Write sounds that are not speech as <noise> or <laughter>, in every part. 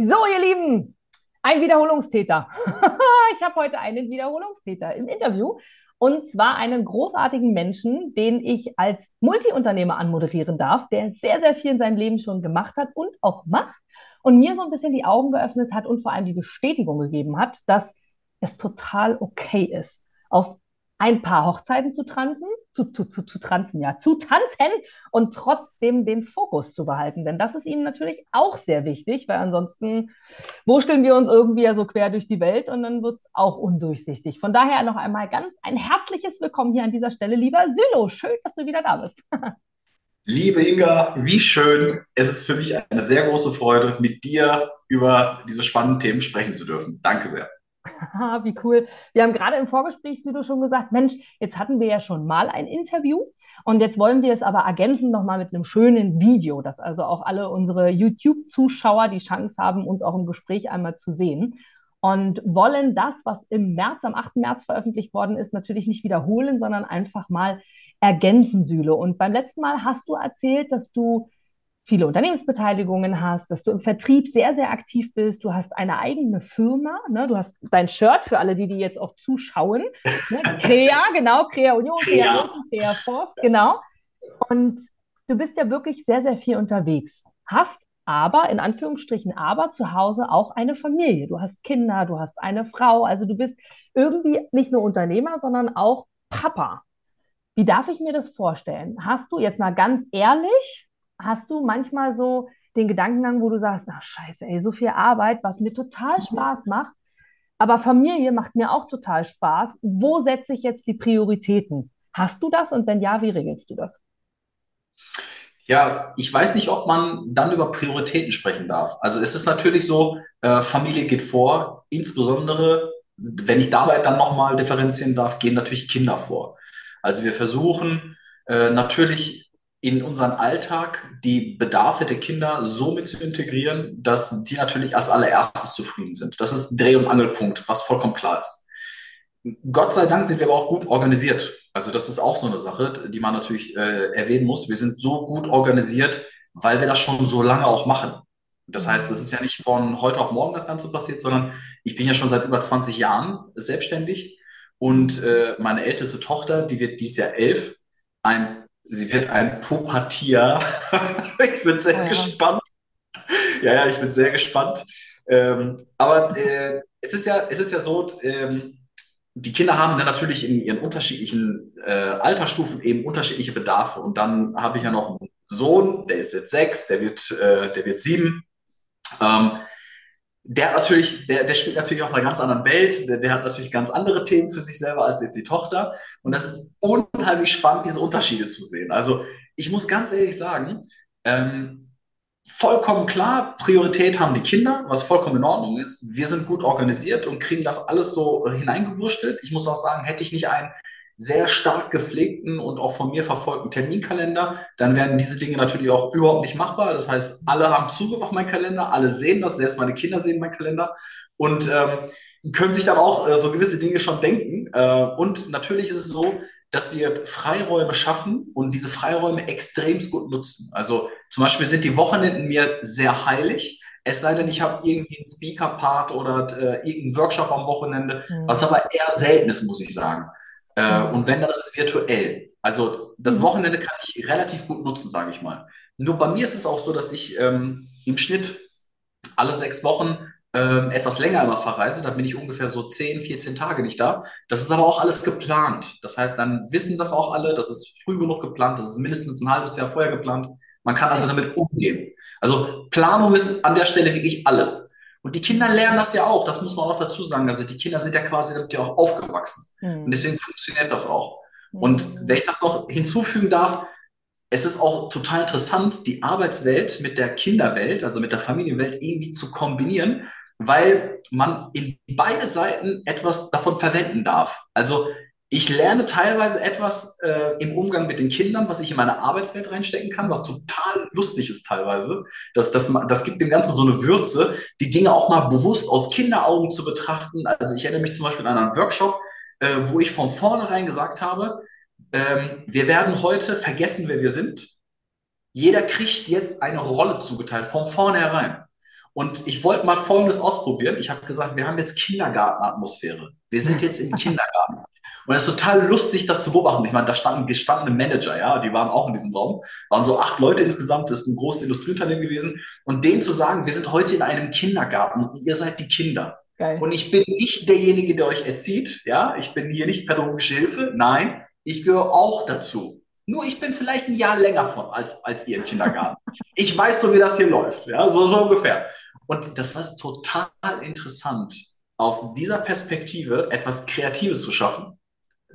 So, ihr Lieben, ein Wiederholungstäter. <laughs> ich habe heute einen Wiederholungstäter im Interview und zwar einen großartigen Menschen, den ich als Multiunternehmer anmoderieren darf, der sehr, sehr viel in seinem Leben schon gemacht hat und auch macht und mir so ein bisschen die Augen geöffnet hat und vor allem die Bestätigung gegeben hat, dass es total okay ist, auf ein paar Hochzeiten zu tanzen, zu, zu, zu, zu tanzen, ja, zu tanzen und trotzdem den Fokus zu behalten. Denn das ist ihm natürlich auch sehr wichtig, weil ansonsten wurschteln wir uns irgendwie ja so quer durch die Welt und dann wird es auch undurchsichtig. Von daher noch einmal ganz ein herzliches Willkommen hier an dieser Stelle, lieber Sylo. Schön, dass du wieder da bist. <laughs> Liebe Inga, wie schön. Es ist für mich eine sehr große Freude, mit dir über diese spannenden Themen sprechen zu dürfen. Danke sehr. <laughs> Wie cool. Wir haben gerade im Vorgespräch, Südo, schon gesagt, Mensch, jetzt hatten wir ja schon mal ein Interview und jetzt wollen wir es aber ergänzen nochmal mit einem schönen Video, dass also auch alle unsere YouTube-Zuschauer die Chance haben, uns auch im Gespräch einmal zu sehen und wollen das, was im März, am 8. März veröffentlicht worden ist, natürlich nicht wiederholen, sondern einfach mal ergänzen, Süle. Und beim letzten Mal hast du erzählt, dass du viele Unternehmensbeteiligungen hast, dass du im Vertrieb sehr, sehr aktiv bist, du hast eine eigene Firma, ne? du hast dein Shirt für alle, die, die jetzt auch zuschauen, ne? <laughs> Crea, genau, Crea Union, Crea Außen, Crea Force, genau. Und du bist ja wirklich sehr, sehr viel unterwegs, hast aber, in Anführungsstrichen, aber zu Hause auch eine Familie. Du hast Kinder, du hast eine Frau, also du bist irgendwie nicht nur Unternehmer, sondern auch Papa. Wie darf ich mir das vorstellen? Hast du jetzt mal ganz ehrlich, hast du manchmal so den Gedankengang, wo du sagst, ach scheiße, ey, so viel Arbeit, was mir total mhm. Spaß macht, aber Familie macht mir auch total Spaß. Wo setze ich jetzt die Prioritäten? Hast du das und wenn ja, wie regelst du das? Ja, ich weiß nicht, ob man dann über Prioritäten sprechen darf. Also es ist natürlich so, äh, Familie geht vor, insbesondere, wenn ich dabei dann nochmal differenzieren darf, gehen natürlich Kinder vor. Also wir versuchen äh, natürlich in unseren Alltag die Bedarfe der Kinder so mit zu integrieren, dass die natürlich als allererstes zufrieden sind. Das ist Dreh- und Angelpunkt, was vollkommen klar ist. Gott sei Dank sind wir aber auch gut organisiert. Also das ist auch so eine Sache, die man natürlich äh, erwähnen muss. Wir sind so gut organisiert, weil wir das schon so lange auch machen. Das heißt, das ist ja nicht von heute auf morgen das Ganze passiert, sondern ich bin ja schon seit über 20 Jahren selbstständig und äh, meine älteste Tochter, die wird dieses Jahr elf, ein Sie wird ein Pubertier. <laughs> ich bin sehr ja. gespannt. Ja, ja, ich bin sehr gespannt. Ähm, aber äh, es, ist ja, es ist ja so, ähm, die Kinder haben dann natürlich in ihren unterschiedlichen äh, Altersstufen eben unterschiedliche Bedarfe. Und dann habe ich ja noch einen Sohn, der ist jetzt sechs, der wird, äh, der wird sieben. Ähm, der natürlich, der, der spielt natürlich auf einer ganz anderen Welt, der, der hat natürlich ganz andere Themen für sich selber als jetzt die Tochter. Und das ist unheimlich spannend, diese Unterschiede zu sehen. Also ich muss ganz ehrlich sagen, ähm, vollkommen klar, Priorität haben die Kinder, was vollkommen in Ordnung ist. Wir sind gut organisiert und kriegen das alles so hineingewurstelt. Ich muss auch sagen, hätte ich nicht einen sehr stark gepflegten und auch von mir verfolgten Terminkalender, dann werden diese Dinge natürlich auch überhaupt nicht machbar. Das heißt, alle haben Zugriff auf meinen Kalender, alle sehen das, selbst meine Kinder sehen meinen Kalender und ähm, können sich dann auch äh, so gewisse Dinge schon denken. Äh, und natürlich ist es so, dass wir Freiräume schaffen und diese Freiräume extremst gut nutzen. Also zum Beispiel sind die Wochenenden mir sehr heilig. Es sei denn, ich habe irgendwie einen Speaker-Part oder äh, irgendeinen Workshop am Wochenende, mhm. was aber eher selten ist, muss ich sagen. Äh, und wenn das ist virtuell. Also das mhm. Wochenende kann ich relativ gut nutzen, sage ich mal. Nur bei mir ist es auch so, dass ich ähm, im Schnitt alle sechs Wochen ähm, etwas länger immer verreise. Da bin ich ungefähr so 10, 14 Tage nicht da. Das ist aber auch alles geplant. Das heißt, dann wissen das auch alle, das ist früh genug geplant, das ist mindestens ein halbes Jahr vorher geplant. Man kann also damit umgehen. Also Planung ist an der Stelle wirklich alles. Und die Kinder lernen das ja auch, das muss man auch dazu sagen. Also die Kinder sind ja quasi damit ja auch aufgewachsen. Mhm. Und deswegen funktioniert das auch. Mhm. Und wenn ich das noch hinzufügen darf, es ist auch total interessant, die Arbeitswelt mit der Kinderwelt, also mit der Familienwelt irgendwie zu kombinieren, weil man in beide Seiten etwas davon verwenden darf. Also ich lerne teilweise etwas äh, im Umgang mit den Kindern, was ich in meine Arbeitswelt reinstecken kann, was total lustig ist teilweise. Das, das, das gibt dem Ganzen so eine Würze, die Dinge auch mal bewusst aus Kinderaugen zu betrachten. Also ich erinnere mich zum Beispiel an einen Workshop, äh, wo ich von vornherein gesagt habe, ähm, wir werden heute vergessen, wer wir sind. Jeder kriegt jetzt eine Rolle zugeteilt, von vornherein. Und ich wollte mal Folgendes ausprobieren. Ich habe gesagt, wir haben jetzt Kindergartenatmosphäre. Wir sind jetzt im <laughs> Kindergarten. Und es ist total lustig, das zu beobachten. Ich meine, da standen gestandene Manager, ja, die waren auch in diesem Raum. Waren so acht Leute insgesamt, das ist ein großes Industrieunternehmen gewesen. Und denen zu sagen, wir sind heute in einem Kindergarten und ihr seid die Kinder. Geil. Und ich bin nicht derjenige, der euch erzieht, ja, ich bin hier nicht pädagogische Hilfe. Nein, ich gehöre auch dazu. Nur ich bin vielleicht ein Jahr länger von als, als ihr im Kindergarten. <laughs> Ich weiß so, wie das hier läuft, ja, so, so ungefähr. Und das war total interessant, aus dieser Perspektive etwas Kreatives zu schaffen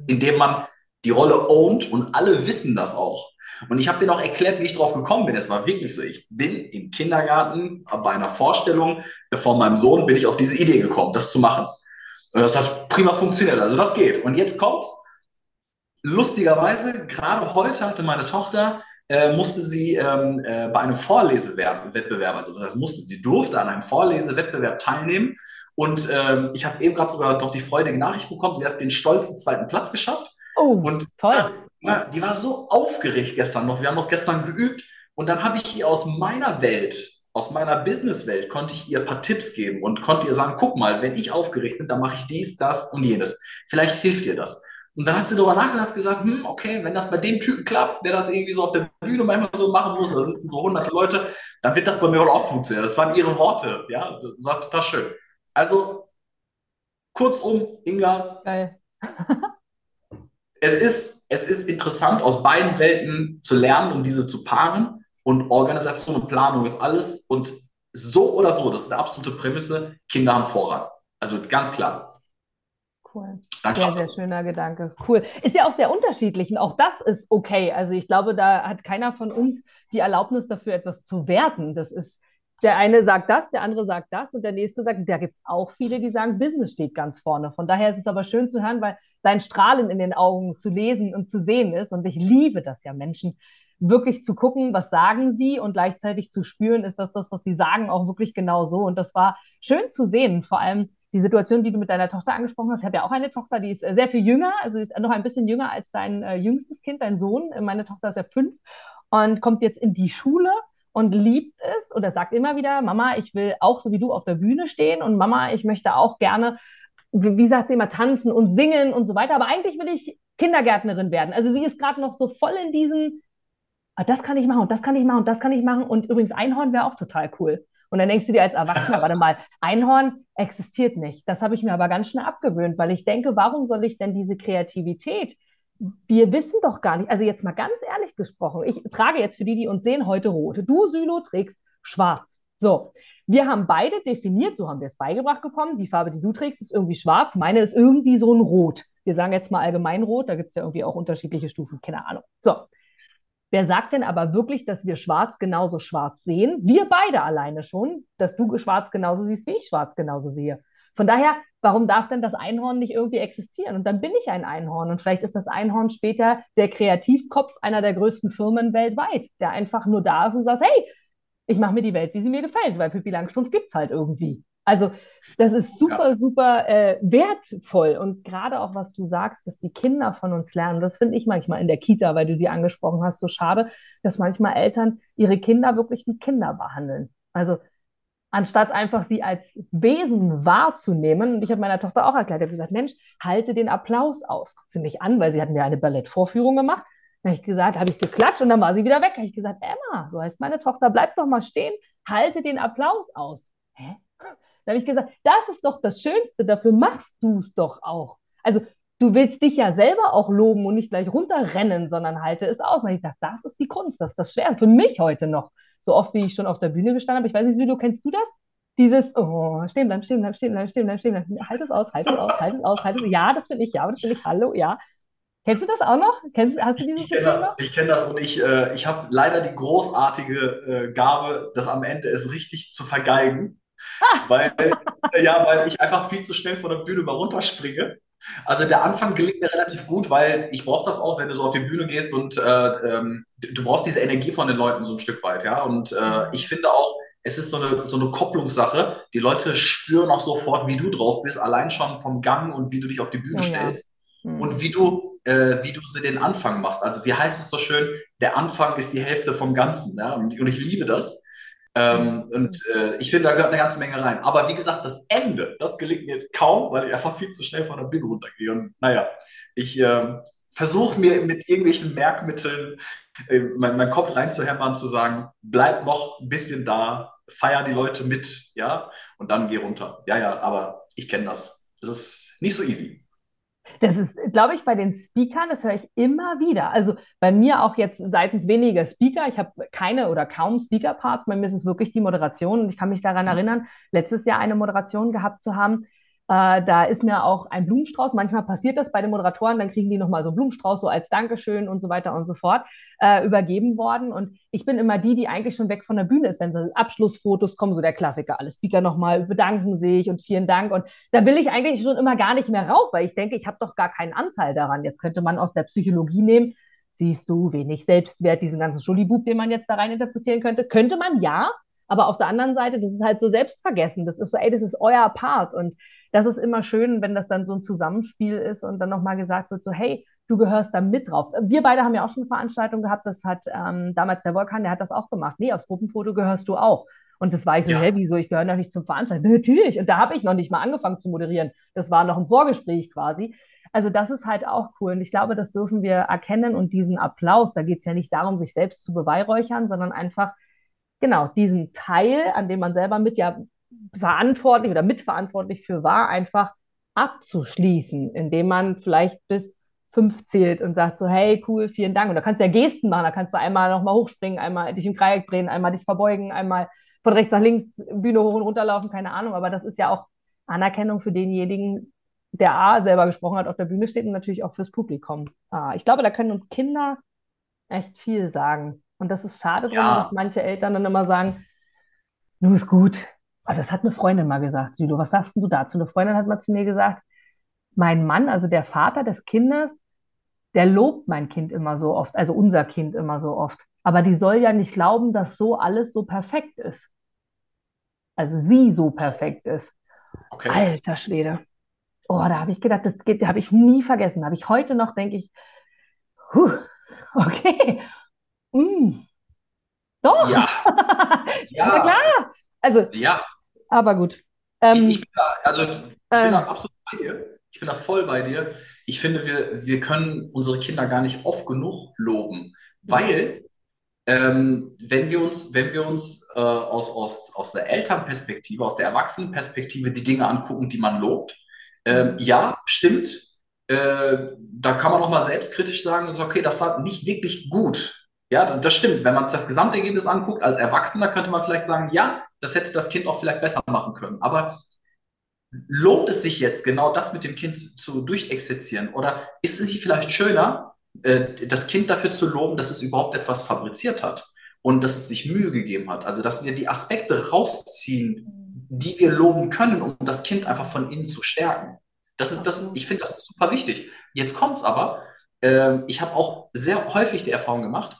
indem man die Rolle ownt und alle wissen das auch. Und ich habe denen auch erklärt, wie ich drauf gekommen bin. Es war wirklich so. Ich bin im Kindergarten bei einer Vorstellung von meinem Sohn bin ich auf diese Idee gekommen, das zu machen. Und das hat prima funktioniert. Also das geht. Und jetzt kommt's. Lustigerweise, gerade heute hatte meine Tochter, äh, musste sie ähm, äh, bei einem Vorlesewettbewerb, also das musste, sie durfte an einem Vorlesewettbewerb teilnehmen und ähm, ich habe eben gerade sogar doch die freudige Nachricht bekommen, sie hat den stolzen zweiten Platz geschafft. Oh, und toll. Ja, die war so aufgeregt gestern noch. Wir haben noch gestern geübt. Und dann habe ich ihr aus meiner Welt, aus meiner Businesswelt, konnte ich ihr ein paar Tipps geben und konnte ihr sagen, guck mal, wenn ich aufgeregt bin, dann mache ich dies, das und jenes. Vielleicht hilft dir das. Und dann hat sie darüber nachgedacht und gesagt, hm, okay, wenn das bei dem Typen klappt, der das irgendwie so auf der Bühne manchmal so machen muss, da sitzen so hunderte Leute, dann wird das bei mir wohl auch funktionieren. Das waren ihre Worte, ja, das war total schön. Also, kurzum, Inga, Geil. es, ist, es ist interessant, aus beiden Welten zu lernen und diese zu paaren. Und Organisation und Planung ist alles. Und so oder so, das ist eine absolute Prämisse, Kinder haben Vorrang. Also ganz klar. Cool. Dann sehr, sehr schöner Gedanke. Cool. Ist ja auch sehr unterschiedlich und auch das ist okay. Also ich glaube, da hat keiner von uns die Erlaubnis dafür, etwas zu werten. Das ist der eine sagt das, der andere sagt das und der nächste sagt, da gibt es auch viele, die sagen, Business steht ganz vorne. Von daher ist es aber schön zu hören, weil dein Strahlen in den Augen zu lesen und zu sehen ist. Und ich liebe das ja, Menschen wirklich zu gucken, was sagen sie und gleichzeitig zu spüren, ist das das, was sie sagen, auch wirklich genau so. Und das war schön zu sehen, vor allem die Situation, die du mit deiner Tochter angesprochen hast. Ich habe ja auch eine Tochter, die ist sehr viel jünger, also ist noch ein bisschen jünger als dein äh, jüngstes Kind, dein Sohn. Meine Tochter ist ja fünf und kommt jetzt in die Schule und liebt es oder sagt immer wieder, Mama, ich will auch so wie du auf der Bühne stehen und Mama, ich möchte auch gerne, wie sagt sie immer, tanzen und singen und so weiter. Aber eigentlich will ich Kindergärtnerin werden. Also sie ist gerade noch so voll in diesem, ah, das kann ich machen und das kann ich machen und das kann ich machen. Und übrigens Einhorn wäre auch total cool. Und dann denkst du dir als Erwachsener, warte mal, <laughs> Einhorn existiert nicht. Das habe ich mir aber ganz schnell abgewöhnt, weil ich denke, warum soll ich denn diese Kreativität, wir wissen doch gar nicht, also jetzt mal ganz ehrlich gesprochen, ich trage jetzt für die, die uns sehen, heute rot. Du, Sylo, trägst schwarz. So, wir haben beide definiert, so haben wir es beigebracht bekommen, die Farbe, die du trägst, ist irgendwie schwarz, meine ist irgendwie so ein Rot. Wir sagen jetzt mal allgemein rot, da gibt es ja irgendwie auch unterschiedliche Stufen, keine Ahnung. So, wer sagt denn aber wirklich, dass wir schwarz genauso schwarz sehen? Wir beide alleine schon, dass du schwarz genauso siehst, wie ich schwarz genauso sehe. Von daher, warum darf denn das Einhorn nicht irgendwie existieren? Und dann bin ich ein Einhorn. Und vielleicht ist das Einhorn später der Kreativkopf einer der größten Firmen weltweit, der einfach nur da ist und sagt, hey, ich mache mir die Welt, wie sie mir gefällt, weil Pippi Langstrumpf gibt es halt irgendwie. Also das ist super, ja. super äh, wertvoll. Und gerade auch, was du sagst, dass die Kinder von uns lernen, das finde ich manchmal in der Kita, weil du die angesprochen hast, so schade, dass manchmal Eltern ihre Kinder wirklich wie Kinder behandeln. Also anstatt einfach sie als Wesen wahrzunehmen. Und ich habe meiner Tochter auch erklärt, ich habe gesagt, Mensch, halte den Applaus aus. Guckt sie mich an, weil sie hatten ja eine Ballettvorführung gemacht. Dann habe ich gesagt, habe ich geklatscht und dann war sie wieder weg. Habe ich gesagt, Emma, so heißt meine Tochter, bleib doch mal stehen, halte den Applaus aus. Hä? Dann habe ich gesagt, das ist doch das Schönste, dafür machst du es doch auch. Also du willst dich ja selber auch loben und nicht gleich runterrennen, sondern halte es aus. Und ich gesagt, das ist die Kunst, das ist das Schwer für mich heute noch so oft wie ich schon auf der Bühne gestanden habe. Ich weiß nicht, Südo, kennst du das? Dieses, oh, stehen bleiben, stehen bleiben, stehen bleiben, stehen bleiben, stehen bleiben. Halt es aus, halt es aus, halt es aus, halt es aus. Ja, das bin ich, ja, das bin ich, hallo, ja. Kennst du das auch noch? Kennst, hast du dieses Ich kenne das, ich kenn das und ich, äh, ich habe leider die großartige äh, Gabe, das am Ende es richtig zu vergeigen. Ah. Weil, äh, ja, weil ich einfach viel zu schnell von der Bühne mal runterspringe. Also der Anfang gelingt mir relativ gut, weil ich brauche das auch, wenn du so auf die Bühne gehst und äh, ähm, du brauchst diese Energie von den Leuten so ein Stück weit, ja. Und äh, mhm. ich finde auch, es ist so eine, so eine Kopplungssache. Die Leute spüren auch sofort, wie du drauf bist, allein schon vom Gang und wie du dich auf die Bühne oh, stellst ja. mhm. und wie du, äh, wie du so den Anfang machst. Also wie heißt es so schön, der Anfang ist die Hälfte vom Ganzen, ja. Und, und ich liebe das. Ähm, und äh, ich finde, da gehört eine ganze Menge rein. Aber wie gesagt, das Ende, das gelingt mir kaum, weil ich einfach viel zu schnell von der Bühne runtergehe. Und naja, ich äh, versuche mir mit irgendwelchen Merkmitteln äh, meinen mein Kopf reinzuhämmern, zu sagen, bleib noch ein bisschen da, feier die Leute mit, ja, und dann geh runter. Ja, ja, aber ich kenne das. Das ist nicht so easy. Das ist, glaube ich, bei den Speakern, das höre ich immer wieder. Also bei mir auch jetzt seitens weniger Speaker. Ich habe keine oder kaum Speaker-Parts. Bei mir ist es wirklich die Moderation. Und ich kann mich daran mhm. erinnern, letztes Jahr eine Moderation gehabt zu haben, äh, da ist mir auch ein Blumenstrauß, manchmal passiert das bei den Moderatoren, dann kriegen die nochmal so einen Blumenstrauß so als Dankeschön und so weiter und so fort äh, übergeben worden. Und ich bin immer die, die eigentlich schon weg von der Bühne ist, wenn so Abschlussfotos kommen, so der Klassiker, alle Speaker nochmal bedanken sich und vielen Dank. Und da will ich eigentlich schon immer gar nicht mehr rauf, weil ich denke, ich habe doch gar keinen Anteil daran. Jetzt könnte man aus der Psychologie nehmen, siehst du, wenig Selbstwert, diesen ganzen Schulibub, den man jetzt da rein interpretieren könnte. Könnte man ja, aber auf der anderen Seite, das ist halt so selbstvergessen. Das ist so, ey, das ist euer Part. Und das ist immer schön, wenn das dann so ein Zusammenspiel ist und dann nochmal gesagt wird, so, hey, du gehörst da mit drauf. Wir beide haben ja auch schon eine Veranstaltung gehabt, das hat ähm, damals der Volkan, der hat das auch gemacht. Nee, aufs Gruppenfoto gehörst du auch. Und das war ich so, ja. hä, wieso, ich gehöre noch nicht zum Veranstaltung. <laughs> Natürlich. Und da habe ich noch nicht mal angefangen zu moderieren. Das war noch ein Vorgespräch quasi. Also das ist halt auch cool. Und ich glaube, das dürfen wir erkennen und diesen Applaus, da geht es ja nicht darum, sich selbst zu beweihräuchern, sondern einfach, genau, diesen Teil, an dem man selber mit ja verantwortlich oder mitverantwortlich für war, einfach abzuschließen, indem man vielleicht bis fünf zählt und sagt so, hey, cool, vielen Dank. Und da kannst du ja Gesten machen, da kannst du einmal nochmal hochspringen, einmal dich im Dreieck drehen, einmal dich verbeugen, einmal von rechts nach links, Bühne hoch und runter laufen, keine Ahnung. Aber das ist ja auch Anerkennung für denjenigen, der A selber gesprochen hat, auf der Bühne steht und natürlich auch fürs Publikum. Ah, ich glaube, da können uns Kinder echt viel sagen. Und das ist schade ja. dass manche Eltern dann immer sagen, nun ist gut, Oh, das hat eine Freundin mal gesagt. Südo, was sagst du dazu? Eine Freundin hat mal zu mir gesagt, mein Mann, also der Vater des Kindes, der lobt mein Kind immer so oft, also unser Kind immer so oft. Aber die soll ja nicht glauben, dass so alles so perfekt ist. Also sie so perfekt ist. Okay. Alter Schwede. Oh, da habe ich gedacht, das geht, habe ich nie vergessen. Habe ich heute noch, denke ich, huh, <laughs> okay. Mm. Doch. Ja. <laughs> ja. Na klar. Also, ja. Aber gut. Ähm, ich, ich, bin da, also, ich bin da ähm. absolut bei dir. Ich bin da voll bei dir. Ich finde, wir, wir können unsere Kinder gar nicht oft genug loben, weil ähm, wenn wir uns, wenn wir uns äh, aus, aus, aus der Elternperspektive, aus der Erwachsenenperspektive die Dinge angucken, die man lobt, ähm, ja, stimmt. Äh, da kann man auch mal selbstkritisch sagen, okay, das war nicht wirklich gut. Ja, das stimmt. Wenn man sich das Gesamtergebnis anguckt, als Erwachsener könnte man vielleicht sagen, ja, das hätte das Kind auch vielleicht besser machen können. Aber lohnt es sich jetzt, genau das mit dem Kind zu durchexerzieren? Oder ist es nicht vielleicht schöner, äh, das Kind dafür zu loben, dass es überhaupt etwas fabriziert hat und dass es sich Mühe gegeben hat? Also, dass wir die Aspekte rausziehen, die wir loben können, um das Kind einfach von innen zu stärken. Das ist das, ich finde das super wichtig. Jetzt kommt es aber, äh, ich habe auch sehr häufig die Erfahrung gemacht,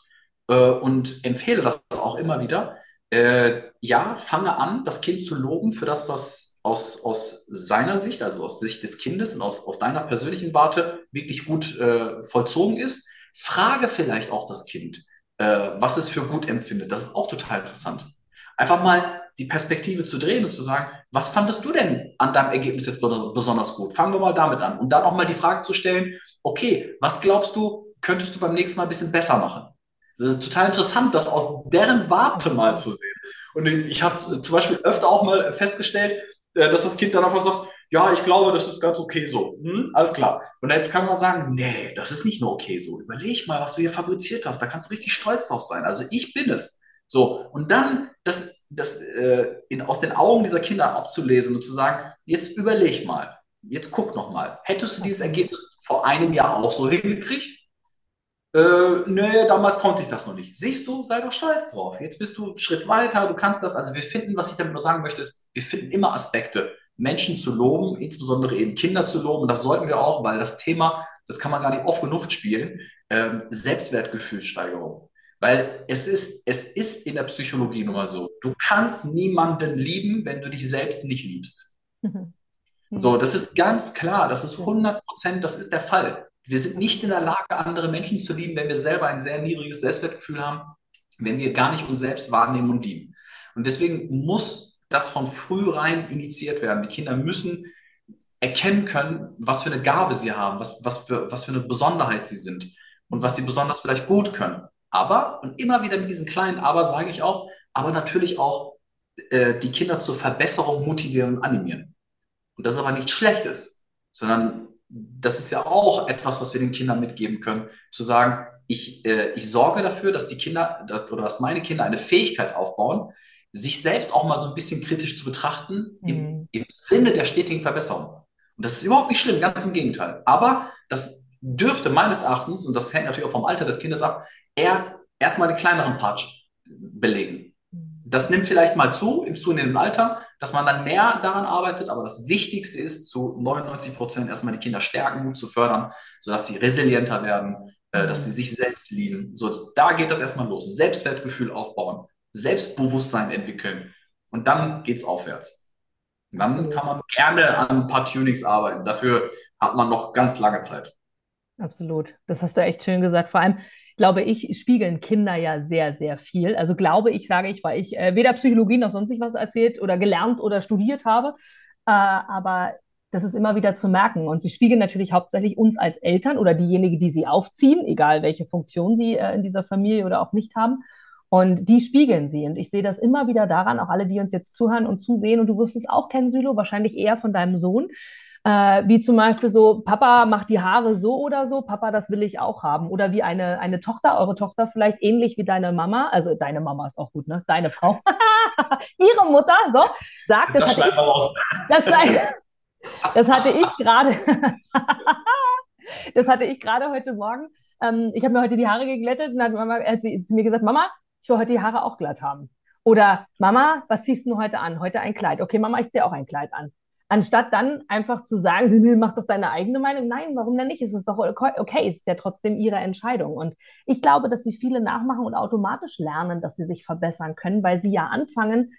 äh, und empfehle das auch immer wieder. Äh, ja, fange an, das Kind zu loben für das, was aus, aus seiner Sicht, also aus Sicht des Kindes und aus, aus deiner persönlichen Warte wirklich gut äh, vollzogen ist. Frage vielleicht auch das Kind, äh, was es für gut empfindet. Das ist auch total interessant. Einfach mal die Perspektive zu drehen und zu sagen, was fandest du denn an deinem Ergebnis jetzt besonders gut? Fangen wir mal damit an. Und dann auch mal die Frage zu stellen, okay, was glaubst du, könntest du beim nächsten Mal ein bisschen besser machen? Es ist total interessant, das aus deren Warte mal zu sehen. Und ich habe zum Beispiel öfter auch mal festgestellt, äh, dass das Kind dann einfach sagt, ja, ich glaube, das ist ganz okay so. Hm, alles klar. Und jetzt kann man sagen, nee, das ist nicht nur okay so. Überleg mal, was du hier fabriziert hast. Da kannst du richtig stolz drauf sein. Also ich bin es. So. Und dann das, das äh, in, aus den Augen dieser Kinder abzulesen und zu sagen, jetzt überleg mal. Jetzt guck noch mal. Hättest du dieses Ergebnis vor einem Jahr auch so hingekriegt? Äh, nee, damals konnte ich das noch nicht. Siehst du, sei doch stolz drauf. Jetzt bist du einen Schritt weiter, du kannst das. Also wir finden, was ich damit nur sagen möchte, ist, wir finden immer Aspekte, Menschen zu loben, insbesondere eben Kinder zu loben. Und das sollten wir auch, weil das Thema, das kann man gar nicht oft genug spielen, ähm, Selbstwertgefühlssteigerung. Weil es ist, es ist in der Psychologie nun mal so, du kannst niemanden lieben, wenn du dich selbst nicht liebst. Mhm. So, das ist ganz klar, das ist 100 Prozent, das ist der Fall. Wir sind nicht in der Lage, andere Menschen zu lieben, wenn wir selber ein sehr niedriges Selbstwertgefühl haben, wenn wir gar nicht uns selbst wahrnehmen und lieben. Und deswegen muss das von früh rein initiiert werden. Die Kinder müssen erkennen können, was für eine Gabe sie haben, was, was, für, was für eine Besonderheit sie sind und was sie besonders vielleicht gut können. Aber, und immer wieder mit diesen kleinen Aber sage ich auch, aber natürlich auch äh, die Kinder zur Verbesserung motivieren und animieren. Und das ist aber nichts Schlechtes, sondern das ist ja auch etwas, was wir den Kindern mitgeben können, zu sagen, ich, äh, ich sorge dafür, dass die Kinder oder dass meine Kinder eine Fähigkeit aufbauen, sich selbst auch mal so ein bisschen kritisch zu betrachten mhm. im, im Sinne der stetigen Verbesserung. Und das ist überhaupt nicht schlimm, ganz im Gegenteil. Aber das dürfte meines Erachtens, und das hängt natürlich auch vom Alter des Kindes ab, eher erstmal den kleineren Part belegen. Das nimmt vielleicht mal zu im zunehmenden Alter, dass man dann mehr daran arbeitet, aber das Wichtigste ist, zu 99 Prozent erstmal die Kinder stärken, zu fördern, sodass sie resilienter werden, äh, dass sie sich selbst lieben. So, da geht das erstmal los. Selbstwertgefühl aufbauen, Selbstbewusstsein entwickeln und dann geht es aufwärts. Dann kann man gerne an ein paar Tunings arbeiten. Dafür hat man noch ganz lange Zeit. Absolut. Das hast du echt schön gesagt. Vor allem, glaube ich, spiegeln Kinder ja sehr, sehr viel. Also glaube ich, sage ich, weil ich äh, weder Psychologie noch sonst was erzählt oder gelernt oder studiert habe. Äh, aber das ist immer wieder zu merken. Und sie spiegeln natürlich hauptsächlich uns als Eltern oder diejenigen, die sie aufziehen, egal welche Funktion sie äh, in dieser Familie oder auch nicht haben. Und die spiegeln sie. Und ich sehe das immer wieder daran, auch alle, die uns jetzt zuhören und zusehen. Und du wirst es auch kennen, Sylo, wahrscheinlich eher von deinem Sohn. Äh, wie zum Beispiel so, Papa macht die Haare so oder so, Papa, das will ich auch haben. Oder wie eine, eine Tochter, eure Tochter vielleicht ähnlich wie deine Mama, also deine Mama ist auch gut, ne? Deine Frau, <laughs> ihre Mutter, so, sagt, das, das hatte ich, <laughs> das, das hatte ich gerade, <laughs> das hatte ich gerade heute Morgen. Ähm, ich habe mir heute die Haare geglättet und dann hat, Mama, hat sie zu mir gesagt, Mama, ich will heute die Haare auch glatt haben. Oder Mama, was ziehst du heute an? Heute ein Kleid. Okay, Mama, ich ziehe auch ein Kleid an. Anstatt dann einfach zu sagen, mach doch deine eigene Meinung. Nein, warum denn nicht? Es ist doch okay, es ist ja trotzdem ihre Entscheidung. Und ich glaube, dass sie viele nachmachen und automatisch lernen, dass sie sich verbessern können, weil sie ja anfangen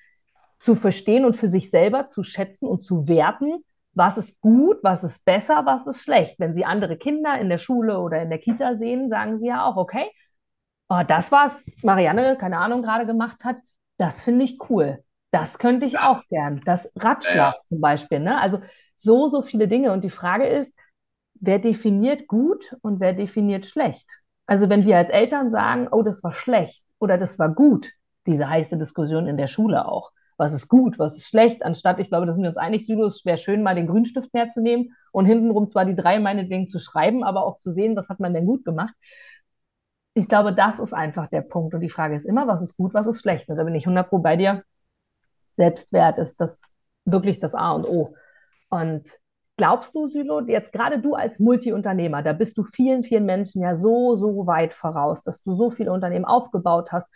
zu verstehen und für sich selber zu schätzen und zu werten, was ist gut, was ist besser, was ist schlecht. Wenn sie andere Kinder in der Schule oder in der Kita sehen, sagen sie ja auch, okay, oh, das, was Marianne, keine Ahnung, gerade gemacht hat, das finde ich cool. Das könnte ich ja. auch gern. Das Ratschlag ja. zum Beispiel. Ne? Also so, so viele Dinge. Und die Frage ist, wer definiert gut und wer definiert schlecht? Also wenn wir als Eltern sagen, oh, das war schlecht oder das war gut, diese heiße Diskussion in der Schule auch. Was ist gut, was ist schlecht, anstatt, ich glaube, da sind wir uns einig, Südo, es wäre schön, mal den Grünstift herzunehmen und hintenrum zwar die drei meinetwegen zu schreiben, aber auch zu sehen, was hat man denn gut gemacht. Ich glaube, das ist einfach der Punkt. Und die Frage ist immer, was ist gut, was ist schlecht? Und da bin ich 100 Pro bei dir. Selbstwert ist das wirklich das A und O. Und glaubst du, Sylo, jetzt gerade du als Multiunternehmer, da bist du vielen, vielen Menschen ja so, so weit voraus, dass du so viele Unternehmen aufgebaut hast.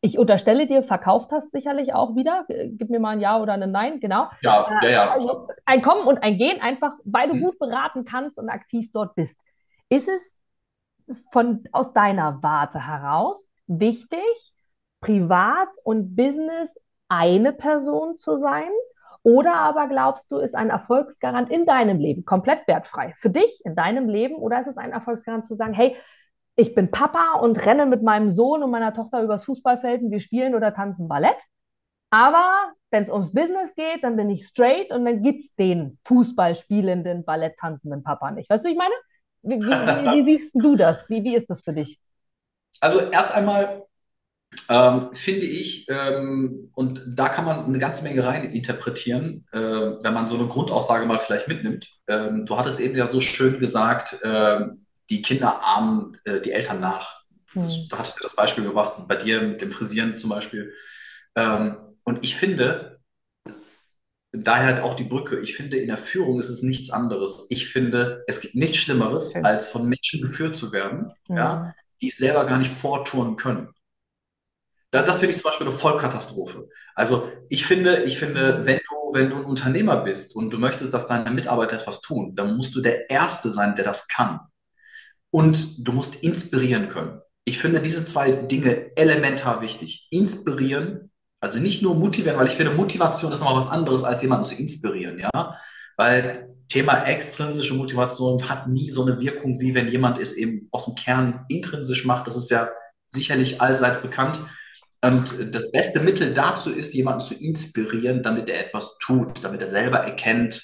Ich unterstelle dir, verkauft hast sicherlich auch wieder. Gib mir mal ein Ja oder ein Nein, genau. Ja, ja, ja. Also ein Kommen und ein Gehen, einfach weil du mhm. gut beraten kannst und aktiv dort bist. Ist es von, aus deiner Warte heraus wichtig, privat und Business eine Person zu sein? Oder aber glaubst du, ist ein Erfolgsgarant in deinem Leben komplett wertfrei? Für dich in deinem Leben? Oder ist es ein Erfolgsgarant zu sagen, hey, ich bin Papa und renne mit meinem Sohn und meiner Tochter übers Fußballfeld und wir spielen oder tanzen Ballett? Aber wenn es ums Business geht, dann bin ich straight und dann gibt es den Fußballspielenden, Balletttanzenden Papa nicht. Weißt du, ich meine? Wie, wie, wie, wie siehst du das? Wie, wie ist das für dich? Also erst einmal ähm, finde ich, ähm, und da kann man eine ganze Menge rein interpretieren, äh, wenn man so eine Grundaussage mal vielleicht mitnimmt. Ähm, du hattest eben ja so schön gesagt, äh, die Kinder ahmen äh, die Eltern nach. Mhm. Du hattest ja das Beispiel gebracht, bei dir mit dem Frisieren zum Beispiel. Ähm, und ich finde, daher halt auch die Brücke, ich finde, in der Führung ist es nichts anderes. Ich finde, es gibt nichts Schlimmeres, als von Menschen geführt zu werden, mhm. ja, die es selber gar nicht vortun können. Das finde ich zum Beispiel eine Vollkatastrophe. Also ich finde, ich finde, wenn du, wenn du ein Unternehmer bist und du möchtest, dass deine Mitarbeiter etwas tun, dann musst du der Erste sein, der das kann. Und du musst inspirieren können. Ich finde diese zwei Dinge elementar wichtig. Inspirieren, also nicht nur motivieren, weil ich finde, Motivation ist nochmal was anderes, als jemanden zu inspirieren, ja. Weil Thema extrinsische Motivation hat nie so eine Wirkung, wie wenn jemand es eben aus dem Kern intrinsisch macht. Das ist ja sicherlich allseits bekannt. Und das beste Mittel dazu ist, jemanden zu inspirieren, damit er etwas tut, damit er selber erkennt,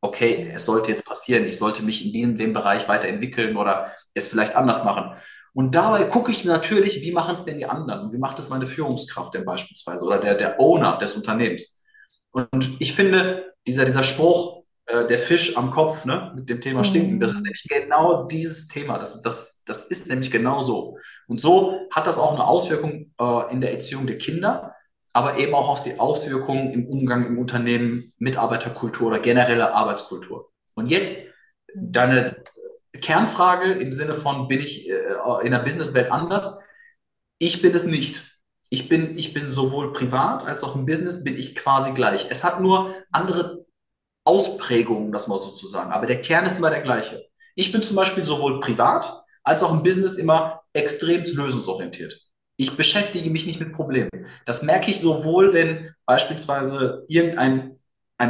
okay, es sollte jetzt passieren, ich sollte mich in dem, dem Bereich weiterentwickeln oder es vielleicht anders machen. Und dabei gucke ich natürlich, wie machen es denn die anderen? Und wie macht es meine Führungskraft denn beispielsweise oder der, der Owner des Unternehmens? Und ich finde, dieser, dieser Spruch, äh, der Fisch am Kopf, ne, mit dem Thema Stinken, das ist mhm. nämlich genau dieses Thema. Das, das, das ist nämlich genau so. Und so hat das auch eine Auswirkung äh, in der Erziehung der Kinder, aber eben auch auf die Auswirkungen im Umgang im Unternehmen, Mitarbeiterkultur oder generelle Arbeitskultur. Und jetzt deine Kernfrage im Sinne von, bin ich äh, in der Businesswelt anders? Ich bin es nicht. Ich bin, ich bin sowohl privat als auch im Business bin ich quasi gleich. Es hat nur andere Ausprägungen, das mal so zu sagen. Aber der Kern ist immer der gleiche. Ich bin zum Beispiel sowohl privat als auch im Business immer extrem lösungsorientiert. Ich beschäftige mich nicht mit Problemen. Das merke ich sowohl, wenn beispielsweise irgendeine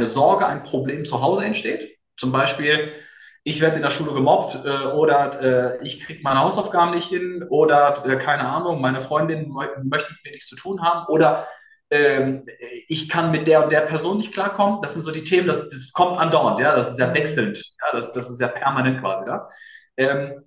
Sorge, ein Problem zu Hause entsteht. Zum Beispiel, ich werde in der Schule gemobbt äh, oder äh, ich kriege meine Hausaufgaben nicht hin oder äh, keine Ahnung, meine Freundin möchte mit mir nichts zu tun haben oder ähm, ich kann mit der und der Person nicht klarkommen. Das sind so die Themen, das, das kommt andauernd, ja, das ist ja wechselnd, ja, das, das ist ja permanent quasi da. Ähm,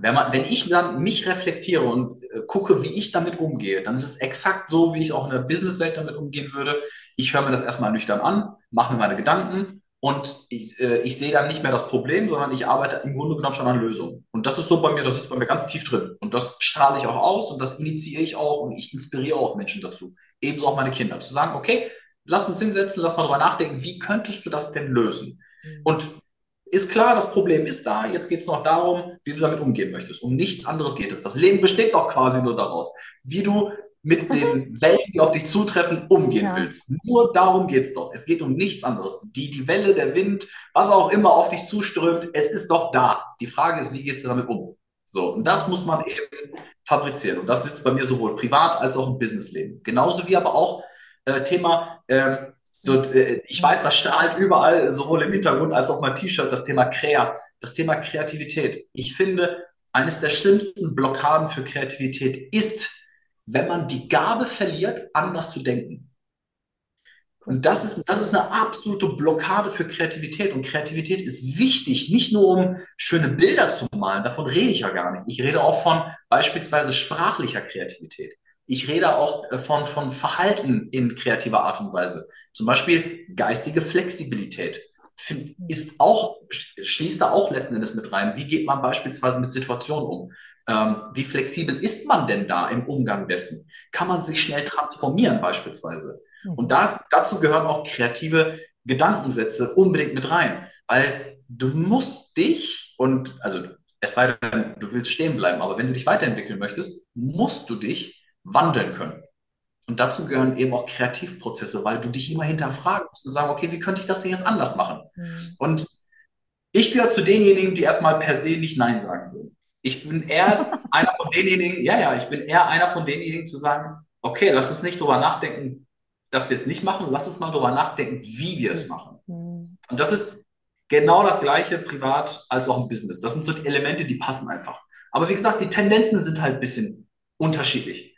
wenn, man, wenn ich dann mich reflektiere und äh, gucke, wie ich damit umgehe, dann ist es exakt so, wie ich auch in der Businesswelt damit umgehen würde. Ich höre mir das erstmal nüchtern an, mache mir meine Gedanken und ich, äh, ich sehe dann nicht mehr das Problem, sondern ich arbeite im Grunde genommen schon an Lösungen. Und das ist so bei mir, das ist bei mir ganz tief drin. Und das strahle ich auch aus und das initiiere ich auch und ich inspiriere auch Menschen dazu. Ebenso auch meine Kinder. Zu sagen, okay, lass uns hinsetzen, lass mal drüber nachdenken, wie könntest du das denn lösen? Mhm. Und ist klar, das Problem ist da. Jetzt geht es noch darum, wie du damit umgehen möchtest. Um nichts anderes geht es. Das Leben besteht doch quasi nur daraus, wie du mit den Wellen, die auf dich zutreffen, umgehen ja. willst. Nur darum geht es doch. Es geht um nichts anderes. Die, die Welle, der Wind, was auch immer auf dich zuströmt, es ist doch da. Die Frage ist, wie gehst du damit um? So, und das muss man eben fabrizieren. Und das sitzt bei mir sowohl privat als auch im Businessleben. Genauso wie aber auch äh, Thema, äh, so, äh, ich weiß, das strahlt überall, sowohl im Hintergrund als auch mein T-Shirt, das Thema Krea, das Thema Kreativität. Ich finde, eines der schlimmsten Blockaden für Kreativität ist, wenn man die Gabe verliert, anders zu denken. Und das ist, das ist eine absolute Blockade für Kreativität. Und Kreativität ist wichtig, nicht nur um schöne Bilder zu malen, davon rede ich ja gar nicht. Ich rede auch von beispielsweise sprachlicher Kreativität. Ich rede auch äh, von, von Verhalten in kreativer Art und Weise. Zum Beispiel geistige Flexibilität ist auch, schließt da auch letzten Endes mit rein. Wie geht man beispielsweise mit Situationen um? Ähm, wie flexibel ist man denn da im Umgang dessen? Kann man sich schnell transformieren beispielsweise? Mhm. Und da, dazu gehören auch kreative Gedankensätze unbedingt mit rein, weil du musst dich und also es sei denn, du willst stehen bleiben, aber wenn du dich weiterentwickeln möchtest, musst du dich wandeln können. Und dazu gehören eben auch Kreativprozesse, weil du dich immer hinterfragen musst und sagen, okay, wie könnte ich das denn jetzt anders machen? Mhm. Und ich gehöre zu denjenigen, die erstmal per se nicht Nein sagen würden. Ich bin eher <laughs> einer von denjenigen, ja, ja, ich bin eher einer von denjenigen zu sagen, okay, lass uns nicht darüber nachdenken, dass wir es nicht machen, lass uns mal darüber nachdenken, wie wir es machen. Mhm. Und das ist genau das gleiche privat als auch im Business. Das sind so die Elemente, die passen einfach. Aber wie gesagt, die Tendenzen sind halt ein bisschen unterschiedlich.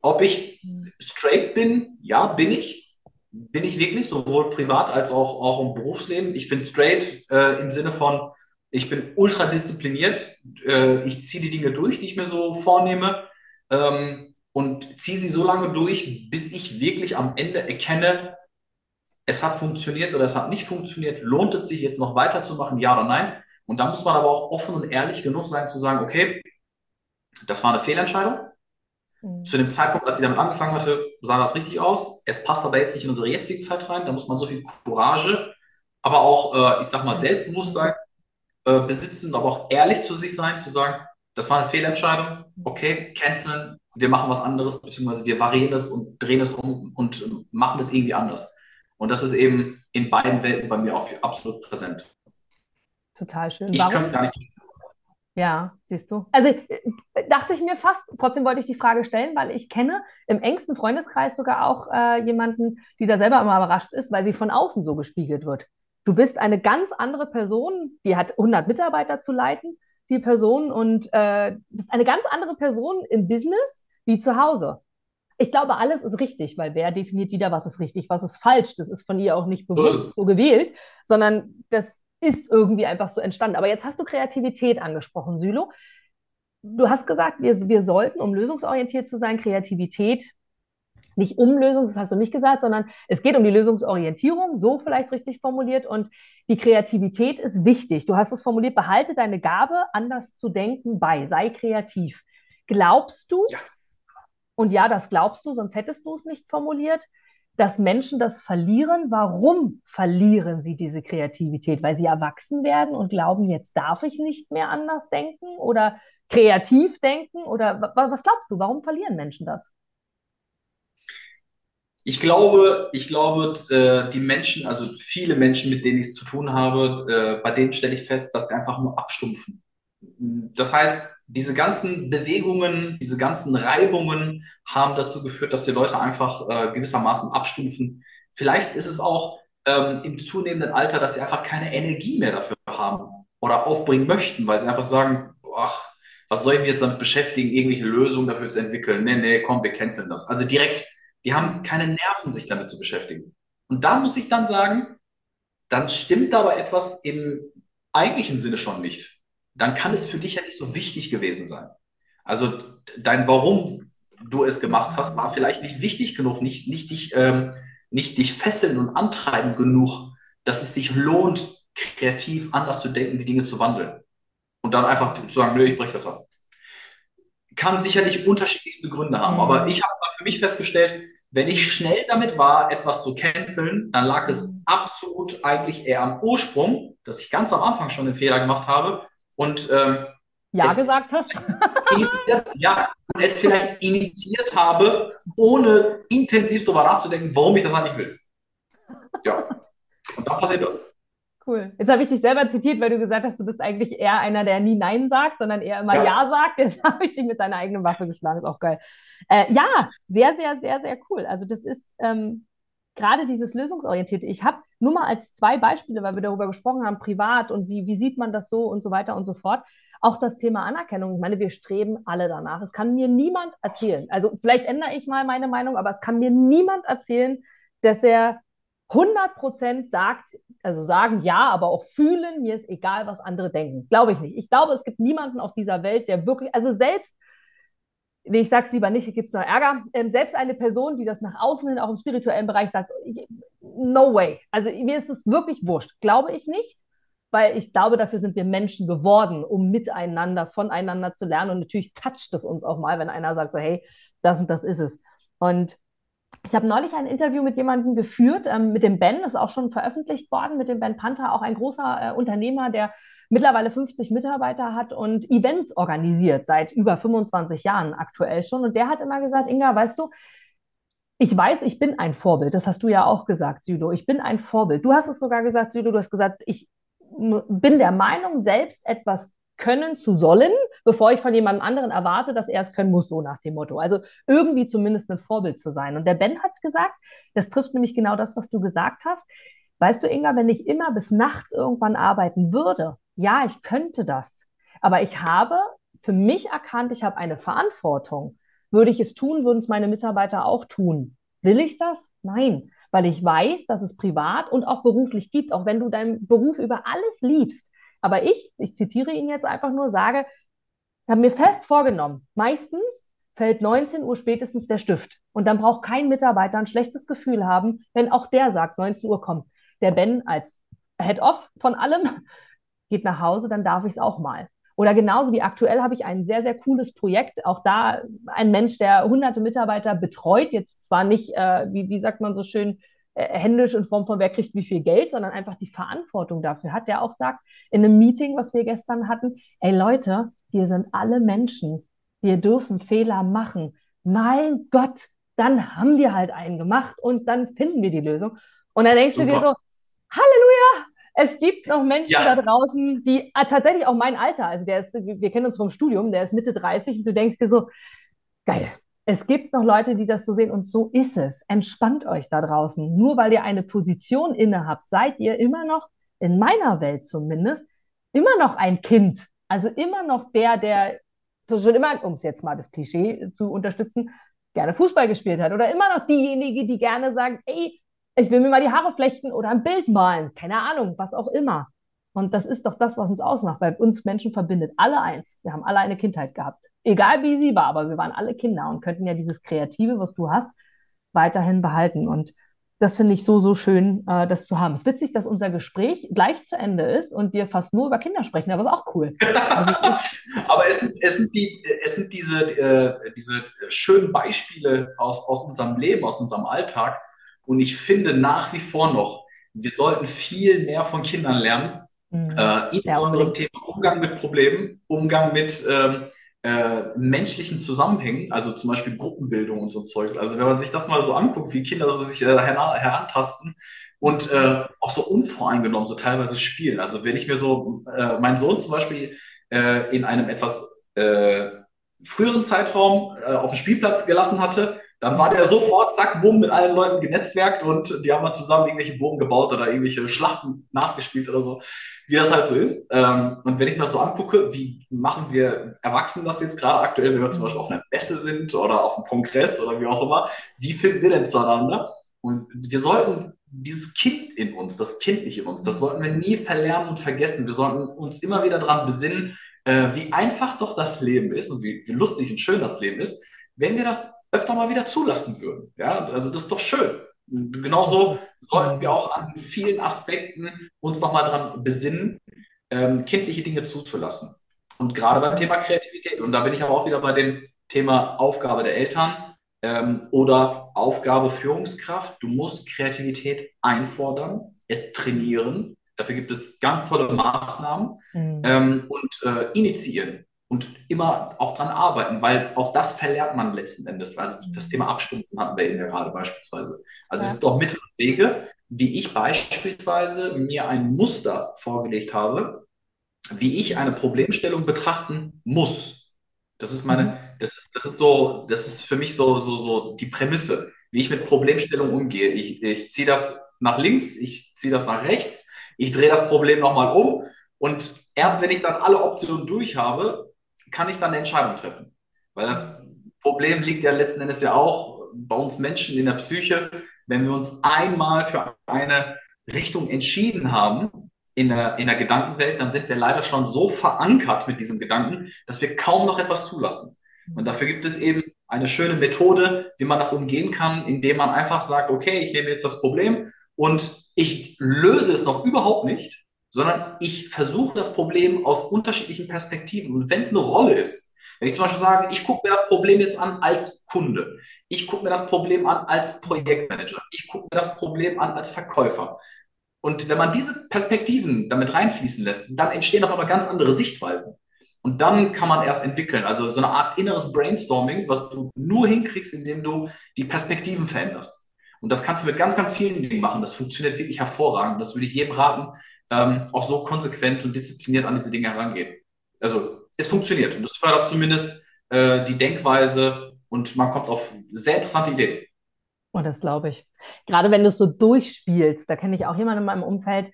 Ob ich mhm. Straight bin, ja, bin ich. Bin ich wirklich, sowohl privat als auch, auch im Berufsleben. Ich bin straight äh, im Sinne von, ich bin ultra diszipliniert. Äh, ich ziehe die Dinge durch, die ich mir so vornehme. Ähm, und ziehe sie so lange durch, bis ich wirklich am Ende erkenne, es hat funktioniert oder es hat nicht funktioniert. Lohnt es sich jetzt noch weiterzumachen, ja oder nein? Und da muss man aber auch offen und ehrlich genug sein zu sagen, okay, das war eine Fehlentscheidung. Mhm. Zu dem Zeitpunkt, als ich damit angefangen hatte, sah das richtig aus. Es passt aber jetzt nicht in unsere jetzige Zeit rein. Da muss man so viel Courage, aber auch, äh, ich sag mal, Selbstbewusstsein äh, besitzen, aber auch ehrlich zu sich sein, zu sagen, das war eine Fehlentscheidung, okay, canceln, wir machen was anderes, beziehungsweise wir variieren es und drehen es um und machen es irgendwie anders. Und das ist eben in beiden Welten bei mir auch absolut präsent. Total schön. Ich kann es gar nicht. Ja, siehst du. Also äh, dachte ich mir fast, trotzdem wollte ich die Frage stellen, weil ich kenne im engsten Freundeskreis sogar auch äh, jemanden, die da selber immer überrascht ist, weil sie von außen so gespiegelt wird. Du bist eine ganz andere Person, die hat 100 Mitarbeiter zu leiten, die Person, und äh, bist eine ganz andere Person im Business wie zu Hause. ich glaube, alles ist richtig, weil wer definiert wieder, was ist richtig, was ist falsch? Das ist von ihr auch nicht bewusst so gewählt, sondern das ist irgendwie einfach so entstanden. Aber jetzt hast du Kreativität angesprochen, Sylo. Du hast gesagt, wir, wir sollten, um lösungsorientiert zu sein, Kreativität nicht um Lösungs, das hast du nicht gesagt, sondern es geht um die Lösungsorientierung, so vielleicht richtig formuliert. Und die Kreativität ist wichtig. Du hast es formuliert, behalte deine Gabe, anders zu denken bei, sei kreativ. Glaubst du, ja. und ja, das glaubst du, sonst hättest du es nicht formuliert, dass Menschen das verlieren. Warum verlieren sie diese Kreativität? Weil sie erwachsen werden und glauben, jetzt darf ich nicht mehr anders denken oder kreativ denken? Oder was glaubst du, warum verlieren Menschen das? Ich glaube, ich glaube, äh, die Menschen, also viele Menschen, mit denen ich es zu tun habe, äh, bei denen stelle ich fest, dass sie einfach nur abstumpfen. Das heißt, diese ganzen Bewegungen, diese ganzen Reibungen haben dazu geführt, dass die Leute einfach äh, gewissermaßen abstumpfen. Vielleicht ist es auch ähm, im zunehmenden Alter, dass sie einfach keine Energie mehr dafür haben oder aufbringen möchten, weil sie einfach sagen, ach, was soll ich mich jetzt damit beschäftigen, irgendwelche Lösungen dafür zu entwickeln? Nee, nee, komm, wir canceln das. Also direkt, die haben keine Nerven, sich damit zu beschäftigen. Und da muss ich dann sagen, dann stimmt aber etwas im eigentlichen Sinne schon nicht dann kann es für dich ja nicht so wichtig gewesen sein. Also dein Warum du es gemacht hast, war vielleicht nicht wichtig genug, nicht, nicht, dich, ähm, nicht dich fesseln und antreiben genug, dass es sich lohnt, kreativ anders zu denken, die Dinge zu wandeln. Und dann einfach zu sagen, nö, ich breche das ab. Kann sicherlich unterschiedlichste Gründe haben, aber ich habe für mich festgestellt, wenn ich schnell damit war, etwas zu canceln, dann lag es absolut eigentlich eher am Ursprung, dass ich ganz am Anfang schon den Fehler gemacht habe und ähm, ja es, gesagt hast. ja, es vielleicht initiiert habe, ohne intensiv darüber nachzudenken, warum ich das eigentlich will. Ja. Und dann passiert das. Cool. Jetzt habe ich dich selber zitiert, weil du gesagt hast, du bist eigentlich eher einer, der nie Nein sagt, sondern eher immer Ja, ja sagt. Jetzt <laughs> habe ich dich mit deiner eigenen Waffe geschlagen. Ist auch geil. Äh, ja, sehr, sehr, sehr, sehr cool. Also das ist ähm, gerade dieses Lösungsorientierte. Ich habe nur mal als zwei Beispiele, weil wir darüber gesprochen haben, privat und wie, wie sieht man das so und so weiter und so fort. Auch das Thema Anerkennung. Ich meine, wir streben alle danach. Es kann mir niemand erzählen. Also vielleicht ändere ich mal meine Meinung, aber es kann mir niemand erzählen, dass er 100 Prozent sagt, also sagen ja, aber auch fühlen, mir ist egal, was andere denken. Glaube ich nicht. Ich glaube, es gibt niemanden auf dieser Welt, der wirklich, also selbst ich sag's lieber nicht, gibt es noch Ärger. Ähm, selbst eine Person, die das nach außen hin auch im spirituellen Bereich sagt, no way. Also mir ist es wirklich wurscht. Glaube ich nicht, weil ich glaube, dafür sind wir Menschen geworden, um miteinander, voneinander zu lernen. Und natürlich toucht es uns auch mal, wenn einer sagt, so, hey, das und das ist es. Und ich habe neulich ein Interview mit jemandem geführt, ähm, mit dem Ben, ist auch schon veröffentlicht worden, mit dem Ben Panther, auch ein großer äh, Unternehmer, der mittlerweile 50 Mitarbeiter hat und Events organisiert, seit über 25 Jahren aktuell schon. Und der hat immer gesagt, Inga, weißt du, ich weiß, ich bin ein Vorbild. Das hast du ja auch gesagt, Südo. Ich bin ein Vorbild. Du hast es sogar gesagt, Südo. Du hast gesagt, ich bin der Meinung, selbst etwas können zu sollen, bevor ich von jemand anderen erwarte, dass er es können muss, so nach dem Motto. Also irgendwie zumindest ein Vorbild zu sein. Und der Ben hat gesagt, das trifft nämlich genau das, was du gesagt hast. Weißt du, Inga, wenn ich immer bis nachts irgendwann arbeiten würde, ja, ich könnte das, aber ich habe für mich erkannt, ich habe eine Verantwortung. Würde ich es tun, würden es meine Mitarbeiter auch tun. Will ich das? Nein, weil ich weiß, dass es privat und auch beruflich gibt, auch wenn du deinen Beruf über alles liebst. Aber ich, ich zitiere ihn jetzt einfach nur, sage, habe mir fest vorgenommen, meistens fällt 19 Uhr spätestens der Stift. Und dann braucht kein Mitarbeiter ein schlechtes Gefühl haben, wenn auch der sagt, 19 Uhr kommt. Der Ben als Head-Off von allem <laughs> geht nach Hause, dann darf ich es auch mal. Oder genauso wie aktuell habe ich ein sehr, sehr cooles Projekt. Auch da ein Mensch, der hunderte Mitarbeiter betreut, jetzt zwar nicht, äh, wie, wie sagt man so schön, äh, händisch in Form von wer kriegt wie viel Geld, sondern einfach die Verantwortung dafür hat, der auch sagt, in einem Meeting, was wir gestern hatten, ey Leute, wir sind alle Menschen. Wir dürfen Fehler machen. Mein Gott, dann haben wir halt einen gemacht und dann finden wir die Lösung. Und dann denkst Super. du dir so, Halleluja, es gibt noch Menschen ja. da draußen, die ah, tatsächlich auch mein Alter, also der ist, wir kennen uns vom Studium, der ist Mitte 30 und du denkst dir so, geil. Es gibt noch Leute, die das so sehen und so ist es. Entspannt euch da draußen. Nur weil ihr eine Position inne habt, seid ihr immer noch, in meiner Welt zumindest, immer noch ein Kind. Also immer noch der, der so schon immer, um es jetzt mal das Klischee zu unterstützen, gerne Fußball gespielt hat oder immer noch diejenige, die gerne sagt, ey, ich will mir mal die Haare flechten oder ein Bild malen, keine Ahnung, was auch immer. Und das ist doch das, was uns ausmacht, weil uns Menschen verbindet alle eins. Wir haben alle eine Kindheit gehabt. Egal wie sie war, aber wir waren alle Kinder und könnten ja dieses Kreative, was du hast, weiterhin behalten. Und das finde ich so, so schön, äh, das zu haben. Es ist witzig, dass unser Gespräch gleich zu Ende ist und wir fast nur über Kinder sprechen, aber es ist auch cool. Also, <laughs> aber es sind, es sind, die, es sind diese, äh, diese schönen Beispiele aus, aus unserem Leben, aus unserem Alltag. Und ich finde nach wie vor noch, wir sollten viel mehr von Kindern lernen, mhm. äh, insbesondere im Thema Umgang mit Problemen, Umgang mit ähm, äh, menschlichen Zusammenhängen, also zum Beispiel Gruppenbildung und so Zeugs. Also wenn man sich das mal so anguckt, wie Kinder so sich äh, her herantasten und äh, auch so unvoreingenommen so teilweise spielen. Also wenn ich mir so äh, meinen Sohn zum Beispiel äh, in einem etwas äh, früheren Zeitraum äh, auf dem Spielplatz gelassen hatte, dann war der sofort, zack, bumm, mit allen Leuten genetzwerkt und die haben dann zusammen irgendwelche Burgen gebaut oder irgendwelche Schlachten nachgespielt oder so wie das halt so ist. Ähm, und wenn ich mir das so angucke, wie machen wir Erwachsenen das jetzt gerade aktuell, wenn wir zum Beispiel auf einer Messe sind oder auf einem Kongress oder wie auch immer, wie finden wir denn zueinander? Und wir sollten dieses Kind in uns, das Kind nicht in uns, das sollten wir nie verlernen und vergessen. Wir sollten uns immer wieder daran besinnen, äh, wie einfach doch das Leben ist und wie, wie lustig und schön das Leben ist, wenn wir das öfter mal wieder zulassen würden. Ja, also das ist doch schön. Genauso sollten wir auch an vielen Aspekten uns nochmal daran besinnen, ähm, kindliche Dinge zuzulassen. Und gerade beim Thema Kreativität, und da bin ich aber auch wieder bei dem Thema Aufgabe der Eltern ähm, oder Aufgabe Führungskraft. Du musst Kreativität einfordern, es trainieren. Dafür gibt es ganz tolle Maßnahmen mhm. ähm, und äh, initiieren und immer auch dran arbeiten, weil auch das verlernt man letzten Endes. Also das Thema Abstumpfen hatten wir eben ja gerade beispielsweise. Also ja. es ist doch Mittel und Wege, wie ich beispielsweise mir ein Muster vorgelegt habe, wie ich eine Problemstellung betrachten muss. Das ist meine, mhm. das ist, das ist so, das ist für mich so, so, so die Prämisse, wie ich mit Problemstellung umgehe. Ich, ich ziehe das nach links, ich ziehe das nach rechts, ich drehe das Problem nochmal um und erst wenn ich dann alle Optionen durch habe, kann ich dann eine Entscheidung treffen. Weil das Problem liegt ja letzten Endes ja auch bei uns Menschen in der Psyche, wenn wir uns einmal für eine Richtung entschieden haben in der, in der Gedankenwelt, dann sind wir leider schon so verankert mit diesem Gedanken, dass wir kaum noch etwas zulassen. Und dafür gibt es eben eine schöne Methode, wie man das umgehen kann, indem man einfach sagt, okay, ich nehme jetzt das Problem und ich löse es noch überhaupt nicht, sondern ich versuche das Problem aus unterschiedlichen Perspektiven. Und wenn es eine Rolle ist, wenn ich zum Beispiel sage, ich gucke mir das Problem jetzt an als Kunde, ich gucke mir das Problem an als Projektmanager, ich gucke mir das Problem an als Verkäufer. Und wenn man diese Perspektiven damit reinfließen lässt, dann entstehen auf einmal ganz andere Sichtweisen. Und dann kann man erst entwickeln, also so eine Art inneres Brainstorming, was du nur hinkriegst, indem du die Perspektiven veränderst. Und das kannst du mit ganz, ganz vielen Dingen machen. Das funktioniert wirklich hervorragend. Das würde ich jedem raten, ähm, auch so konsequent und diszipliniert an diese Dinge herangehen. Also es funktioniert und das fördert zumindest äh, die Denkweise und man kommt auf sehr interessante Ideen. Und oh, das glaube ich. Gerade wenn du es so durchspielst, da kenne ich auch jemanden in meinem Umfeld,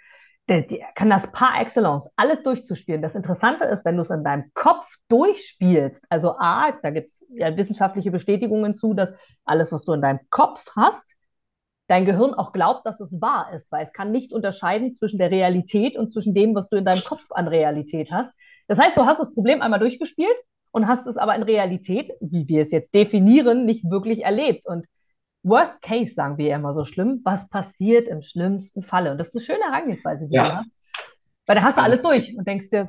der, der, kann das par excellence, alles durchzuspielen. Das Interessante ist, wenn du es in deinem Kopf durchspielst, also A, da gibt es ja wissenschaftliche Bestätigungen zu, dass alles, was du in deinem Kopf hast, dein Gehirn auch glaubt, dass es wahr ist, weil es kann nicht unterscheiden zwischen der Realität und zwischen dem, was du in deinem Kopf an Realität hast. Das heißt, du hast das Problem einmal durchgespielt und hast es aber in Realität, wie wir es jetzt definieren, nicht wirklich erlebt. Und Worst Case, sagen wir ja immer so schlimm, was passiert im schlimmsten Falle? Und das ist eine schöne Herangehensweise, die ja. du hast. Weil da hast du also, alles durch und denkst dir,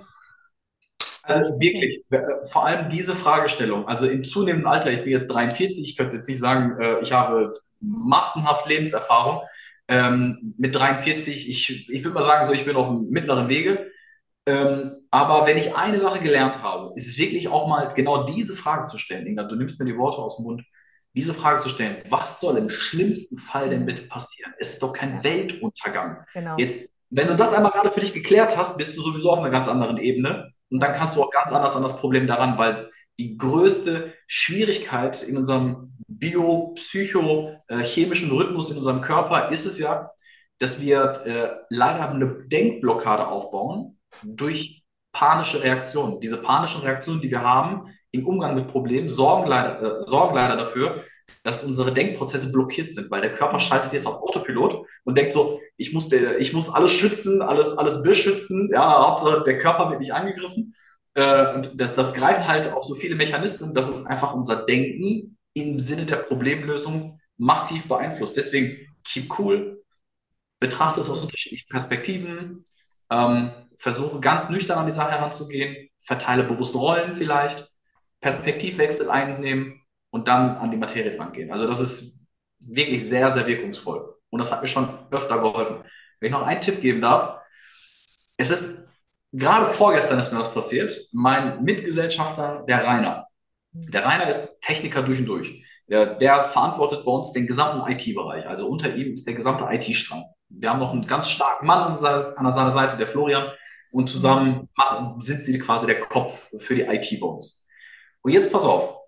also wirklich, vor allem diese Fragestellung, also im zunehmenden Alter, ich bin jetzt 43, ich könnte jetzt nicht sagen, äh, ich habe massenhaft Lebenserfahrung. Ähm, mit 43, ich, ich würde mal sagen, so ich bin auf dem mittleren Wege. Ähm, aber wenn ich eine Sache gelernt habe, ist es wirklich auch mal genau diese Frage zu stellen. Inga, du nimmst mir die Worte aus dem Mund. Diese Frage zu stellen, was soll im schlimmsten Fall denn bitte passieren? Es ist doch kein Weltuntergang. Genau. Jetzt, wenn du das einmal gerade für dich geklärt hast, bist du sowieso auf einer ganz anderen Ebene. Und dann kannst du auch ganz anders an das Problem daran, weil die größte Schwierigkeit in unserem biopsychochemischen Rhythmus in unserem Körper ist es ja, dass wir äh, leider eine Denkblockade aufbauen durch panische Reaktionen. Diese panischen Reaktionen, die wir haben im Umgang mit Problemen, sorgen leider, äh, sorgen leider dafür, dass unsere Denkprozesse blockiert sind, weil der Körper schaltet jetzt auf Autopilot und denkt so, ich muss, der, ich muss alles schützen, alles, alles beschützen, ja, Hauptsache der Körper wird nicht angegriffen. Äh, und das, das greift halt auf so viele Mechanismen, dass es einfach unser Denken im Sinne der Problemlösung massiv beeinflusst. Deswegen keep cool, betrachte es aus unterschiedlichen Perspektiven, ähm, versuche ganz nüchtern an die Sache heranzugehen, verteile bewusst Rollen vielleicht, Perspektivwechsel einnehmen und dann an die Materie rangehen. Also das ist wirklich sehr, sehr wirkungsvoll. Und das hat mir schon öfter geholfen. Wenn ich noch einen Tipp geben darf, es ist gerade vorgestern ist mir das passiert. Mein Mitgesellschafter, der Rainer. Der Rainer ist Techniker durch und durch. Der, der verantwortet bei uns den gesamten IT-Bereich. Also unter ihm ist der gesamte IT-Strang. Wir haben noch einen ganz starken Mann an seiner, an seiner Seite, der Florian. Und zusammen machen, sind sie quasi der Kopf für die IT bei uns. Und jetzt pass auf.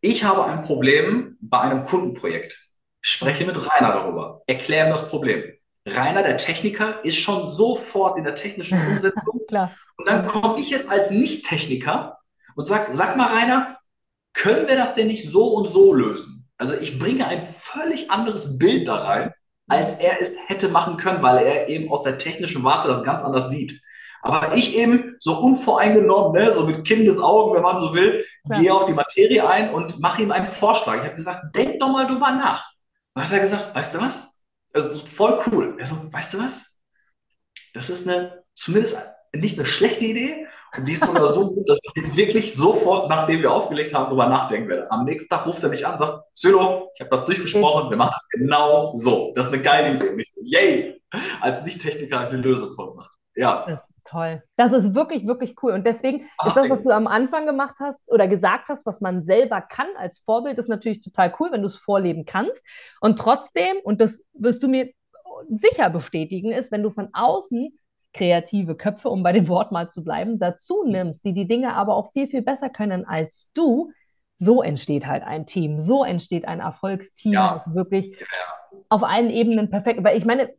Ich habe ein Problem bei einem Kundenprojekt. Spreche mit Rainer darüber. Erkläre ihm das Problem. Rainer, der Techniker, ist schon sofort in der technischen Umsetzung. Klar. Und dann komme ich jetzt als Nicht-Techniker und sag, sag mal, Rainer, können wir das denn nicht so und so lösen? Also ich bringe ein völlig anderes Bild da rein, als er es hätte machen können, weil er eben aus der technischen Warte das ganz anders sieht. Aber ich eben so unvoreingenommen, ne, so mit Kindesaugen, wenn man so will, ja. gehe auf die Materie ein und mache ihm einen Vorschlag. Ich habe gesagt, denk doch mal drüber nach. Und hat er gesagt, weißt du was? Also voll cool. Er so, weißt du was? Das ist eine, zumindest nicht eine schlechte Idee. Und die ist sogar so gut, dass ich jetzt wirklich sofort, nachdem wir aufgelegt haben, darüber nachdenken werde. Am nächsten Tag ruft er mich an und sagt, Sylo, ich habe das durchgesprochen, wir machen das genau so. Das ist eine geile Idee. Und ich so, yay! Als Nicht-Techniker habe ich eine Lösung gemacht. Ja. Das ist toll. Das ist wirklich, wirklich cool. Und deswegen Ach, ist das, was du am Anfang gemacht hast oder gesagt hast, was man selber kann als Vorbild, ist natürlich total cool, wenn du es vorleben kannst. Und trotzdem, und das wirst du mir sicher bestätigen, ist, wenn du von außen kreative Köpfe, um bei dem Wort mal zu bleiben, dazu nimmst, die die Dinge aber auch viel, viel besser können als du, so entsteht halt ein Team, so entsteht ein Erfolgsteam, ja. das wirklich ja. auf allen Ebenen perfekt. Weil ich meine,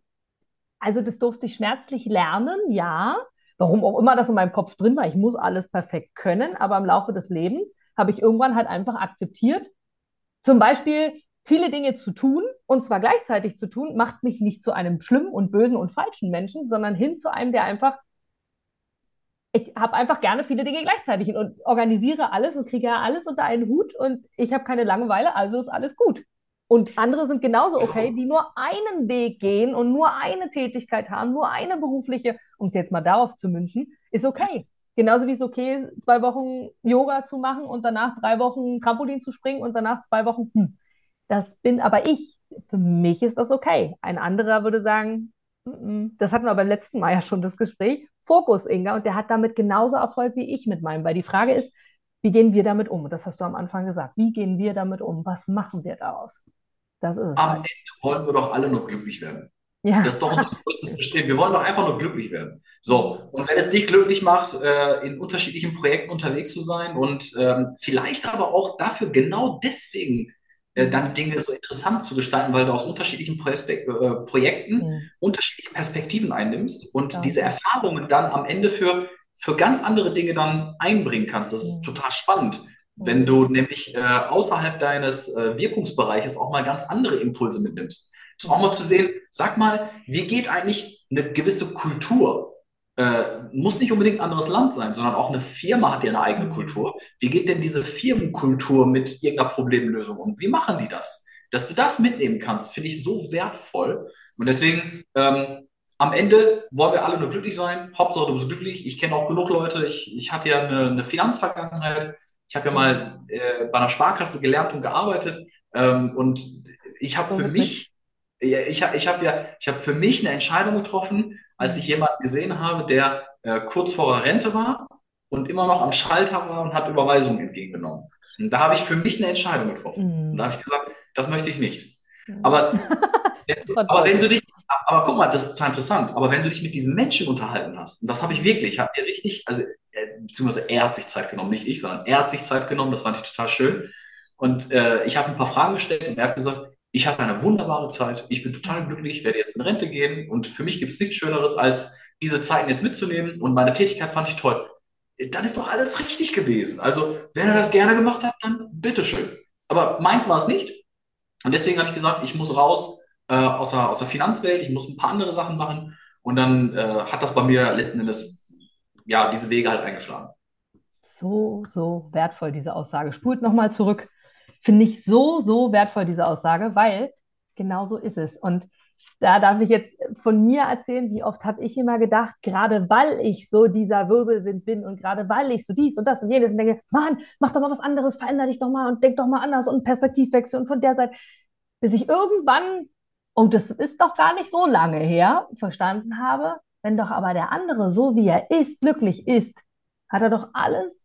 also das durfte ich schmerzlich lernen, ja. Warum auch immer das in meinem Kopf drin war, ich muss alles perfekt können, aber im Laufe des Lebens habe ich irgendwann halt einfach akzeptiert, zum Beispiel viele Dinge zu tun und zwar gleichzeitig zu tun, macht mich nicht zu einem schlimmen und bösen und falschen Menschen, sondern hin zu einem, der einfach, ich habe einfach gerne viele Dinge gleichzeitig und organisiere alles und kriege ja alles unter einen Hut und ich habe keine Langeweile, also ist alles gut. Und andere sind genauso okay, die nur einen Weg gehen und nur eine Tätigkeit haben, nur eine berufliche, um es jetzt mal darauf zu münchen, ist okay. Genauso wie es okay ist, zwei Wochen Yoga zu machen und danach drei Wochen Trampolin zu springen und danach zwei Wochen, hm, das bin aber ich. Für mich ist das okay. Ein anderer würde sagen, das hatten wir beim letzten Mal ja schon das Gespräch, Fokus, Inga, und der hat damit genauso Erfolg wie ich mit meinem, weil die Frage ist, wie gehen wir damit um? Das hast du am Anfang gesagt. Wie gehen wir damit um? Was machen wir daraus? Das ist Am halt. Ende wollen wir doch alle nur glücklich werden. Ja. Das ist doch unser größtes Bestehen. Wir wollen doch einfach nur glücklich werden. So, und wenn es dich glücklich macht, äh, in unterschiedlichen Projekten unterwegs zu sein und ähm, vielleicht aber auch dafür genau deswegen äh, dann Dinge so interessant zu gestalten, weil du aus unterschiedlichen Perspe äh, Projekten mhm. unterschiedliche Perspektiven einnimmst und ja. diese Erfahrungen dann am Ende für, für ganz andere Dinge dann einbringen kannst. Das ist mhm. total spannend. Wenn du nämlich äh, außerhalb deines äh, Wirkungsbereiches auch mal ganz andere Impulse mitnimmst. So auch mal zu sehen, sag mal, wie geht eigentlich eine gewisse Kultur? Äh, muss nicht unbedingt ein anderes Land sein, sondern auch eine Firma hat ja eine eigene mhm. Kultur. Wie geht denn diese Firmenkultur mit irgendeiner Problemlösung um? Wie machen die das? Dass du das mitnehmen kannst, finde ich so wertvoll. Und deswegen, ähm, am Ende wollen wir alle nur glücklich sein. Hauptsache, du bist glücklich. Ich kenne auch genug Leute. Ich, ich hatte ja eine, eine Finanzvergangenheit. Ich habe ja mal äh, bei einer Sparkasse gelernt und gearbeitet ähm, und ich habe für mich, ja, ich habe ich hab ja, ich habe für mich eine Entscheidung getroffen, als ich jemanden gesehen habe, der äh, kurz vor der Rente war und immer noch am Schalter war und hat Überweisungen entgegengenommen. Und da habe ich für mich eine Entscheidung getroffen. Mhm. Und da habe ich gesagt, das möchte ich nicht. Aber, <laughs> aber wenn du dich, aber guck mal, das ist total interessant. Aber wenn du dich mit diesen Menschen unterhalten hast, und das habe ich wirklich, ich habe mir richtig, also äh, beziehungsweise er hat sich Zeit genommen, nicht ich, sondern er hat sich Zeit genommen, das fand ich total schön. Und äh, ich habe ein paar Fragen gestellt und er hat gesagt, ich hatte eine wunderbare Zeit, ich bin total glücklich, werde jetzt in Rente gehen und für mich gibt es nichts Schöneres, als diese Zeiten jetzt mitzunehmen und meine Tätigkeit fand ich toll. Dann ist doch alles richtig gewesen. Also, wenn er das gerne gemacht hat, dann bitteschön. Aber meins war es nicht. Und deswegen habe ich gesagt, ich muss raus äh, aus, der, aus der Finanzwelt, ich muss ein paar andere Sachen machen. Und dann äh, hat das bei mir letzten Endes ja diese Wege halt eingeschlagen. So, so wertvoll, diese Aussage. Spult nochmal zurück. Finde ich so, so wertvoll, diese Aussage, weil genau so ist es. Und da darf ich jetzt von mir erzählen, wie oft habe ich immer gedacht, gerade weil ich so dieser Wirbelwind bin und gerade weil ich so dies und das und jenes und denke, Mann, mach doch mal was anderes, verändere dich doch mal und denk doch mal anders und Perspektivwechsel und von der Seite, bis ich irgendwann, und das ist doch gar nicht so lange her, verstanden habe, wenn doch aber der andere, so wie er ist, glücklich ist, hat er doch alles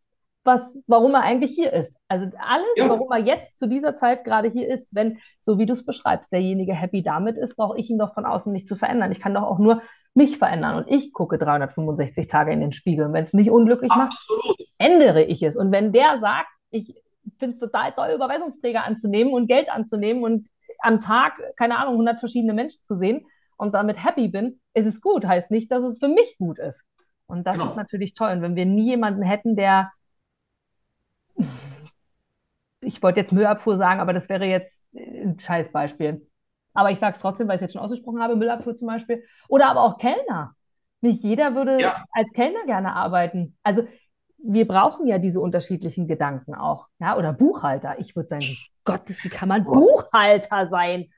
was, warum er eigentlich hier ist. Also alles, ja. warum er jetzt zu dieser Zeit gerade hier ist, wenn, so wie du es beschreibst, derjenige happy damit ist, brauche ich ihn doch von außen nicht zu verändern. Ich kann doch auch nur mich verändern und ich gucke 365 Tage in den Spiegel. Und wenn es mich unglücklich Absolut. macht, ändere ich es. Und wenn der sagt, ich finde es total toll, Überweisungsträger anzunehmen und Geld anzunehmen und am Tag, keine Ahnung, 100 verschiedene Menschen zu sehen und damit happy bin, ist es gut. Heißt nicht, dass es für mich gut ist. Und das genau. ist natürlich toll. Und wenn wir nie jemanden hätten, der ich wollte jetzt Müllabfuhr sagen, aber das wäre jetzt ein Scheißbeispiel. Aber ich sage es trotzdem, weil ich es jetzt schon ausgesprochen habe, Müllabfuhr zum Beispiel. Oder aber auch Kellner. Nicht jeder würde ja. als Kellner gerne arbeiten. Also wir brauchen ja diese unterschiedlichen Gedanken auch. Ja? Oder Buchhalter. Ich würde sagen, Gottes, wie kann man Buchhalter sein?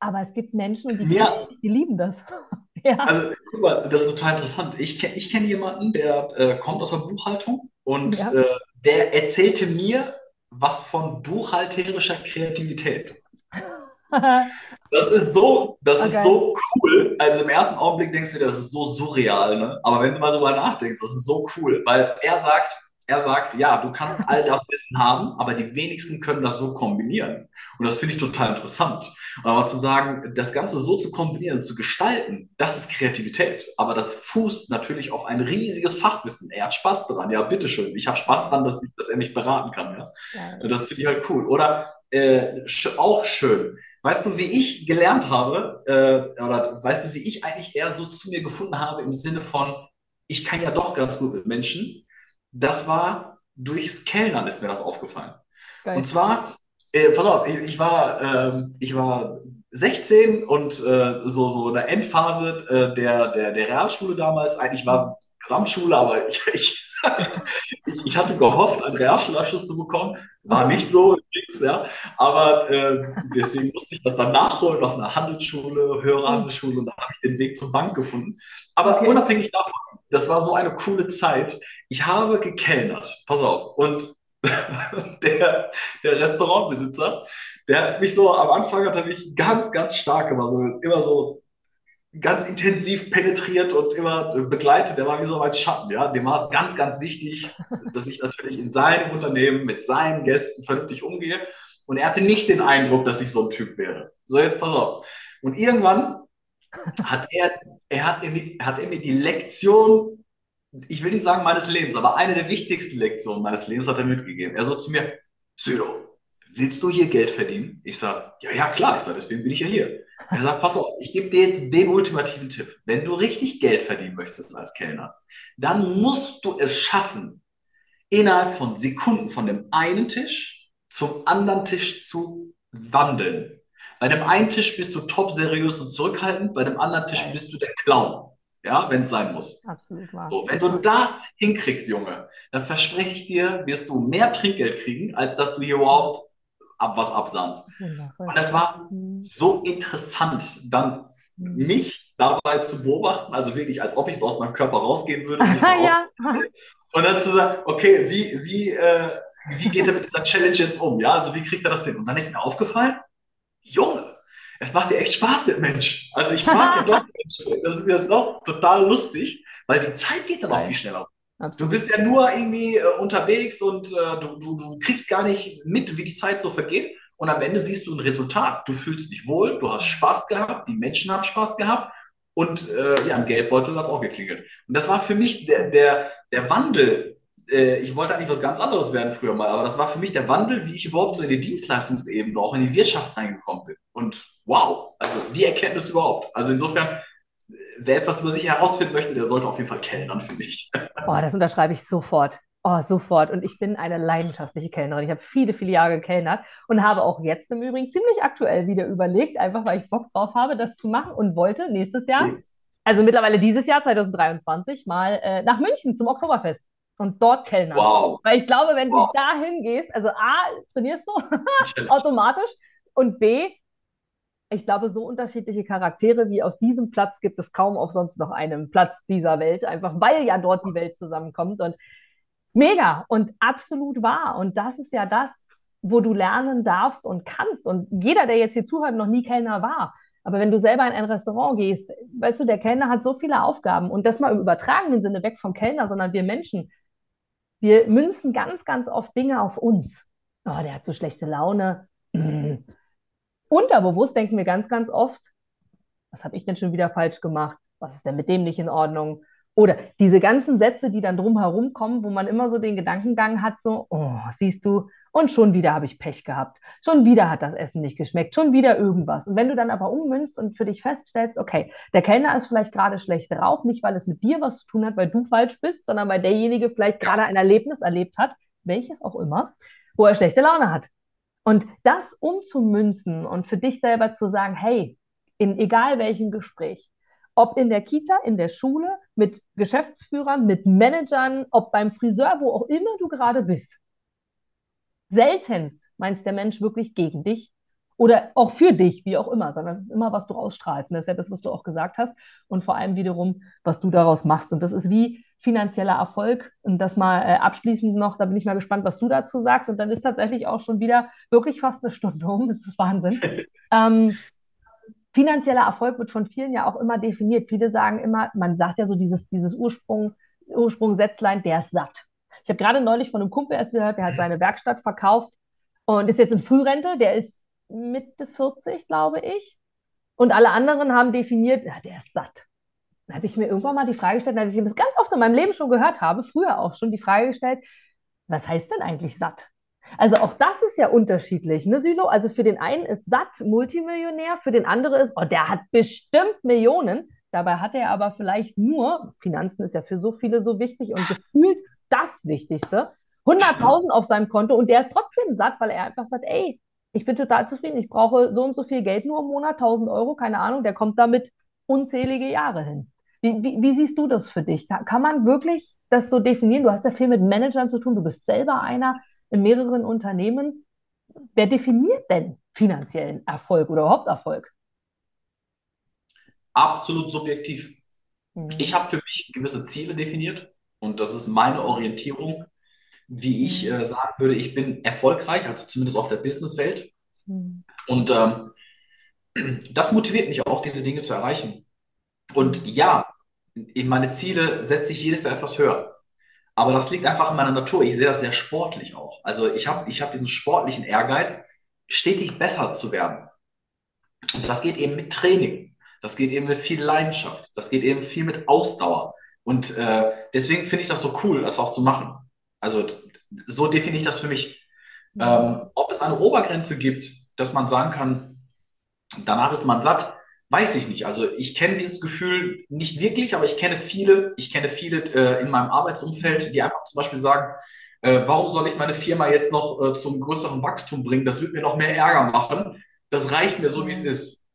Aber es gibt Menschen, die, ja. die lieben das. <laughs> ja. Also, guck mal, das ist total interessant. Ich, ich kenne jemanden, der äh, kommt aus der Buchhaltung und ja. äh, der erzählte mir was von buchhalterischer Kreativität. <laughs> Das ist so, das okay. ist so cool. Also im ersten Augenblick denkst du dir, das ist so surreal, ne? Aber wenn du mal drüber nachdenkst, das ist so cool, weil er sagt, er sagt, ja, du kannst all das Wissen haben, aber die wenigsten können das so kombinieren. Und das finde ich total interessant. Aber zu sagen, das Ganze so zu kombinieren, zu gestalten, das ist Kreativität. Aber das fußt natürlich auf ein riesiges Fachwissen. Er hat Spaß daran. Ja, bitteschön. Ich habe Spaß daran, dass, ich, dass er mich beraten kann. Ja? ja. Das finde ich halt cool. Oder äh, auch schön. Weißt du, wie ich gelernt habe, äh, oder weißt du, wie ich eigentlich eher so zu mir gefunden habe im Sinne von, ich kann ja doch ganz gut mit Menschen. Das war durchs Kellnern ist mir das aufgefallen. Geil. Und zwar, äh, pass auf, ich, ich war, äh, ich war 16 und äh, so, so in der Endphase äh, der, der, der Realschule damals. Eigentlich war es Gesamtschule, aber <laughs> ich, ich, ich, ich, hatte gehofft, einen Realschulabschluss zu bekommen. War nicht so übrigens, ja. Aber äh, deswegen musste ich das dann nachholen auf einer Handelsschule, höhere Handelsschule und dann habe ich den Weg zur Bank gefunden. Aber okay. unabhängig davon, das war so eine coole Zeit. Ich habe gekellnert. Pass auf. Und <laughs> der, der Restaurantbesitzer, der hat mich so, am Anfang hat er mich ganz, ganz stark immer so, immer so ganz intensiv penetriert und immer begleitet. Der war wie so ein Schatten, ja. Dem war es ganz, ganz wichtig, dass ich natürlich in seinem Unternehmen mit seinen Gästen vernünftig umgehe. Und er hatte nicht den Eindruck, dass ich so ein Typ wäre. So, jetzt pass auf. Und irgendwann hat er, er hat, er, hat er mir die Lektion ich will nicht sagen meines Lebens, aber eine der wichtigsten Lektionen meines Lebens hat er mitgegeben. Er so zu mir, Södo, willst du hier Geld verdienen? Ich sage, ja, ja, klar. Ich sage, deswegen bin ich ja hier. Er sagt, pass auf, ich gebe dir jetzt den ultimativen Tipp. Wenn du richtig Geld verdienen möchtest als Kellner, dann musst du es schaffen, innerhalb von Sekunden von dem einen Tisch zum anderen Tisch zu wandeln. Bei dem einen Tisch bist du top seriös und zurückhaltend, bei dem anderen Tisch bist du der Clown ja, wenn es sein muss. Absolut wahr. So, wenn du das hinkriegst, Junge, dann verspreche ich dir, wirst du mehr Trinkgeld kriegen, als dass du hier überhaupt ab was absahnst. Und das war mhm. so interessant, dann mich dabei zu beobachten, also wirklich, als ob ich so aus meinem Körper rausgehen würde. Und, <laughs> ja. und dann zu sagen, okay, wie, wie, äh, wie geht er mit dieser Challenge jetzt um? Ja, also wie kriegt er das hin? Und dann ist mir aufgefallen, Junge, es macht dir echt Spaß mit Menschen. Also ich mag ja <laughs> doch Menschen. Das ist ja doch total lustig, weil die Zeit geht dann auch viel schneller. Absolut. Du bist ja nur irgendwie äh, unterwegs und äh, du, du, du kriegst gar nicht mit, wie die Zeit so vergeht. Und am Ende siehst du ein Resultat. Du fühlst dich wohl, du hast Spaß gehabt, die Menschen haben Spaß gehabt und äh, ja, im Geldbeutel hat es auch geklingelt. Und das war für mich der, der, der Wandel äh, ich wollte eigentlich was ganz anderes werden früher mal, aber das war für mich der Wandel, wie ich überhaupt so in die Dienstleistungsebene, auch in die Wirtschaft reingekommen bin. Und wow, also die Erkenntnis überhaupt. Also insofern, wer etwas über sich herausfinden möchte, der sollte auf jeden Fall kellnern, finde ich. Boah, das unterschreibe ich sofort. Oh, sofort. Und ich bin eine leidenschaftliche Kellnerin. Ich habe viele, viele Jahre gekellnert und habe auch jetzt im Übrigen ziemlich aktuell wieder überlegt, einfach weil ich Bock drauf habe, das zu machen und wollte nächstes Jahr, also mittlerweile dieses Jahr, 2023, mal äh, nach München zum Oktoberfest und dort kellnern. Wow. Weil ich glaube, wenn Wow. du dahin gehst, also A, trainierst du <laughs> automatisch und B, ich glaube, so unterschiedliche Charaktere wie auf diesem Platz gibt es kaum auf sonst noch einem Platz dieser Welt, einfach weil ja dort die Welt zusammenkommt und mega und absolut wahr. Und das ist ja das, wo du lernen darfst und kannst. Und jeder, der jetzt hier zuhört, noch nie Kellner war. Aber wenn du selber in ein Restaurant gehst, weißt du, der Kellner hat so viele Aufgaben und das mal im übertragenen Sinne weg vom Kellner, sondern wir Menschen, wir münzen ganz, ganz oft Dinge auf uns. Oh, der hat so schlechte Laune. Unterbewusst denken wir ganz, ganz oft, was habe ich denn schon wieder falsch gemacht? Was ist denn mit dem nicht in Ordnung? Oder diese ganzen Sätze, die dann drumherum kommen, wo man immer so den Gedankengang hat, so, oh, siehst du, und schon wieder habe ich Pech gehabt. Schon wieder hat das Essen nicht geschmeckt. Schon wieder irgendwas. Und wenn du dann aber ummünzt und für dich feststellst, okay, der Kellner ist vielleicht gerade schlecht drauf, nicht weil es mit dir was zu tun hat, weil du falsch bist, sondern weil derjenige vielleicht gerade ein Erlebnis erlebt hat, welches auch immer, wo er schlechte Laune hat. Und das umzumünzen und für dich selber zu sagen, hey, in egal welchem Gespräch, ob in der Kita, in der Schule, mit Geschäftsführern, mit Managern, ob beim Friseur, wo auch immer du gerade bist, seltenst meint der Mensch wirklich gegen dich oder auch für dich, wie auch immer, sondern es ist immer, was du ausstrahlst. Und das ist ja das, was du auch gesagt hast und vor allem wiederum, was du daraus machst. Und das ist wie finanzieller Erfolg. Und das mal äh, abschließend noch, da bin ich mal gespannt, was du dazu sagst. Und dann ist tatsächlich auch schon wieder wirklich fast eine Stunde um. <laughs> Das ist Wahnsinn. ähm, finanzieller Erfolg wird von vielen ja auch immer definiert. Viele sagen immer, man sagt ja so dieses, dieses Ursprung, Ursprungssätzlein, der ist satt. Ich habe gerade neulich von einem Kumpel erst gehört, der hat seine Werkstatt verkauft und ist jetzt in Frührente, der ist Mitte 40, glaube ich. Und alle anderen haben definiert, ja, der ist satt. Da habe ich mir irgendwann mal die Frage gestellt, dass ich das ganz oft in meinem Leben schon gehört habe, früher auch schon die Frage gestellt, was heißt denn eigentlich satt? Also auch das ist ja unterschiedlich, ne, Sülo? Also für den einen ist satt Multimillionär, für den anderen ist, oh, der hat bestimmt Millionen. Dabei hat er aber vielleicht nur, Finanzen ist ja für so viele so wichtig und gefühlt das Wichtigste, 100.000 auf seinem Konto und der ist trotzdem satt, weil er einfach sagt, ey, ich bin total zufrieden, ich brauche so und so viel Geld nur im Monat, 1000 Euro, keine Ahnung, der kommt damit unzählige Jahre hin. Wie, wie, wie siehst du das für dich? Kann, man wirklich das so definieren? Du hast ja viel mit Managern zu tun, du bist selber einer in mehreren Unternehmen. Wer definiert denn finanziellen Erfolg oder überhaupt Erfolg? Absolut subjektiv. Mhm. Ich habe für mich gewisse Ziele definiert und das ist meine Orientierung, wie ich äh, sagen würde, ich bin erfolgreich, also zumindest auf der Businesswelt. Mhm. Und ähm, <clears throat> das motiviert mich auch, diese Dinge zu erreichen. Und ja, in meine Ziele setze ich jedes Jahr etwas höher. Aber das liegt einfach in meiner Natur. Ich sehe das sehr sportlich auch. Also ich habe ich hab diesen sportlichen Ehrgeiz, stetig besser zu werden. Und das geht eben mit Training. Das geht eben mit viel Leidenschaft. Das geht eben viel mit Ausdauer. Und äh, deswegen finde ich das so cool, das auch zu machen. Also so definiere ich das für mich. Ähm, ob es eine Obergrenze gibt, dass man sagen kann, danach ist man satt, weiß ich nicht. Also ich kenne dieses Gefühl nicht wirklich, aber ich kenne viele, ich kenne viele äh, in meinem Arbeitsumfeld, die einfach zum Beispiel sagen, äh, warum soll ich meine Firma jetzt noch äh, zum größeren Wachstum bringen? Das wird mir noch mehr Ärger machen. Das reicht mir so, wie es ist.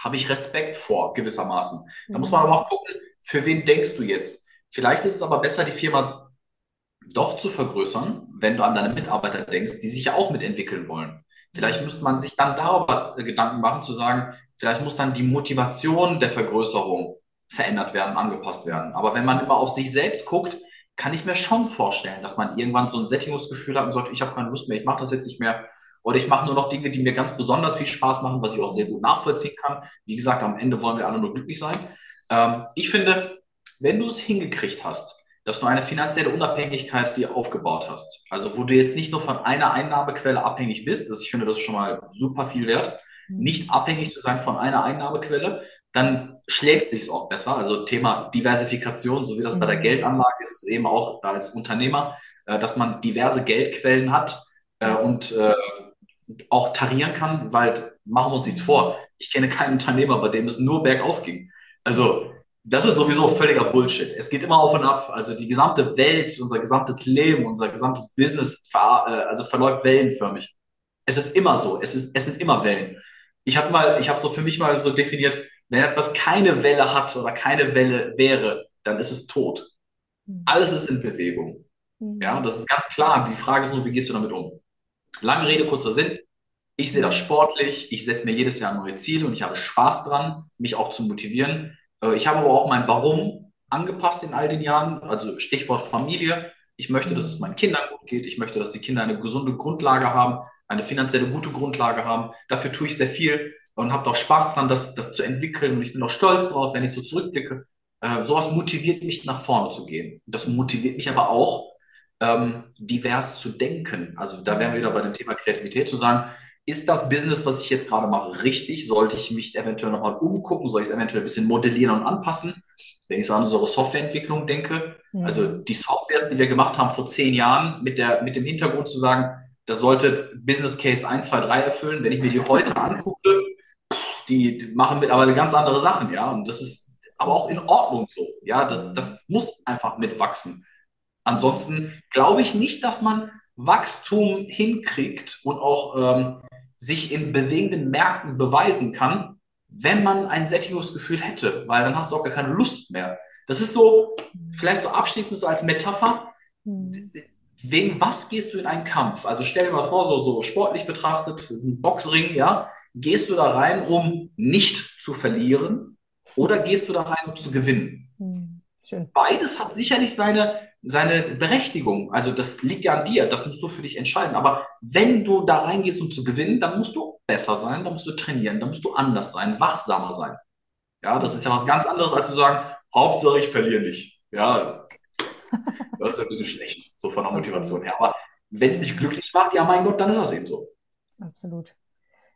Habe ich Respekt vor, gewissermaßen. Da muss man aber auch gucken, für wen denkst du jetzt? Vielleicht ist es aber besser, die Firma doch zu vergrößern, wenn du an deine Mitarbeiter denkst, die sich ja auch mitentwickeln wollen. Vielleicht müsste man sich dann darüber Gedanken machen, zu sagen, vielleicht muss dann die Motivation der Vergrößerung verändert werden, angepasst werden. Aber wenn man immer auf sich selbst guckt, kann ich mir schon vorstellen, dass man irgendwann so ein Sättigungsgefühl hat und sagt, ich habe keine Lust mehr, ich mache das jetzt nicht mehr. Oder ich mache nur noch Dinge, die mir ganz besonders viel Spaß machen, was ich auch sehr gut nachvollziehen kann. Wie gesagt, am Ende wollen wir alle nur glücklich sein. Ähm, ich finde, wenn du es hingekriegt hast, dass du eine finanzielle Unabhängigkeit dir aufgebaut hast. Also wo du jetzt nicht nur von einer Einnahmequelle abhängig bist, das, ich finde, das ist schon mal super viel wert, nicht abhängig zu sein von einer Einnahmequelle, dann schläft sich auch besser. Also Thema Diversifikation, so wie das bei der Geldanlage ist, eben auch als Unternehmer, äh, dass man diverse Geldquellen hat äh, und äh, auch tarieren kann, weil machen wir uns nichts vor. Ich kenne keinen Unternehmer, bei dem es nur bergauf ging. Also Das ist sowieso völliger Bullshit. Es geht immer auf und ab. Also die gesamte Welt, unser gesamtes Leben, unser gesamtes Business ver, also verläuft wellenförmig. Es ist immer so. Es, ist, es sind immer Wellen. Ich habe mal, ich habe so für mich mal so definiert, wenn etwas keine Welle hat oder keine Welle wäre, dann ist es tot. Hm. Alles ist in Bewegung. Hm. Ja, das ist ganz klar. Die Frage ist nur, wie gehst du damit um? Lange Rede, kurzer Sinn. Ich sehe das sportlich. Ich setze mir jedes Jahr neue Ziele und ich habe Spaß dran, mich auch zu motivieren. Äh, ich habe aber auch mein Warum angepasst in all den Jahren. Also Stichwort Familie. Ich möchte, dass es meinen Kindern gut geht. Ich möchte, dass die Kinder eine gesunde Grundlage haben, eine finanzielle gute Grundlage haben. Dafür tue ich sehr viel und habe auch Spaß dran, das, das zu entwickeln. Und ich bin auch stolz drauf, wenn ich so zurückblicke. Äh, sowas motiviert mich, nach vorne zu gehen. Das motiviert mich aber auch, ähm, divers zu denken. Also da wären wir wieder bei dem Thema Kreativität zu sagen, ist das Business, was ich jetzt gerade mache, richtig? Sollte ich mich eventuell nochmal umgucken? Soll ich es eventuell ein bisschen modellieren und anpassen? Wenn ich so an unsere Softwareentwicklung denke, ja. also die Softwares, die wir gemacht haben vor zehn Jahren, mit, der, mit dem Hintergrund zu sagen, das sollte Business Case 1, 2, 3 erfüllen. Wenn ich mir die heute angucke, die machen mittlerweile ganz andere Sachen, ja. Und das ist aber auch in Ordnung so. Ja, das, das muss einfach mitwachsen. Ansonsten glaube ich nicht, dass man Wachstum hinkriegt und auch ähm, sich in bewegenden Märkten beweisen kann, wenn man ein Sättigungsgefühl hätte, weil dann hast du auch gar keine Lust mehr. Das ist so, vielleicht so abschließend so als Metapher. Wegen was gehst du in einen Kampf? Also stell dir mal vor, so, so sportlich betrachtet, ein Boxring, ja, gehst du da rein, um nicht zu verlieren oder gehst du da rein, um zu gewinnen? Mhm. Beides hat sicherlich seine, seine Berechtigung. Also das liegt ja an dir, das musst du für dich entscheiden. Aber wenn du da reingehst, um zu gewinnen, dann musst du besser sein, dann musst du trainieren, dann musst du anders sein, wachsamer sein. Ja, das ist ja was ganz anderes, als zu sagen, Hauptsache ich verliere nicht. Ja, das ist ein bisschen schlecht, so von der Motivation her. Aber wenn es dich glücklich macht, ja mein Gott, dann ist das eben so. Absolut.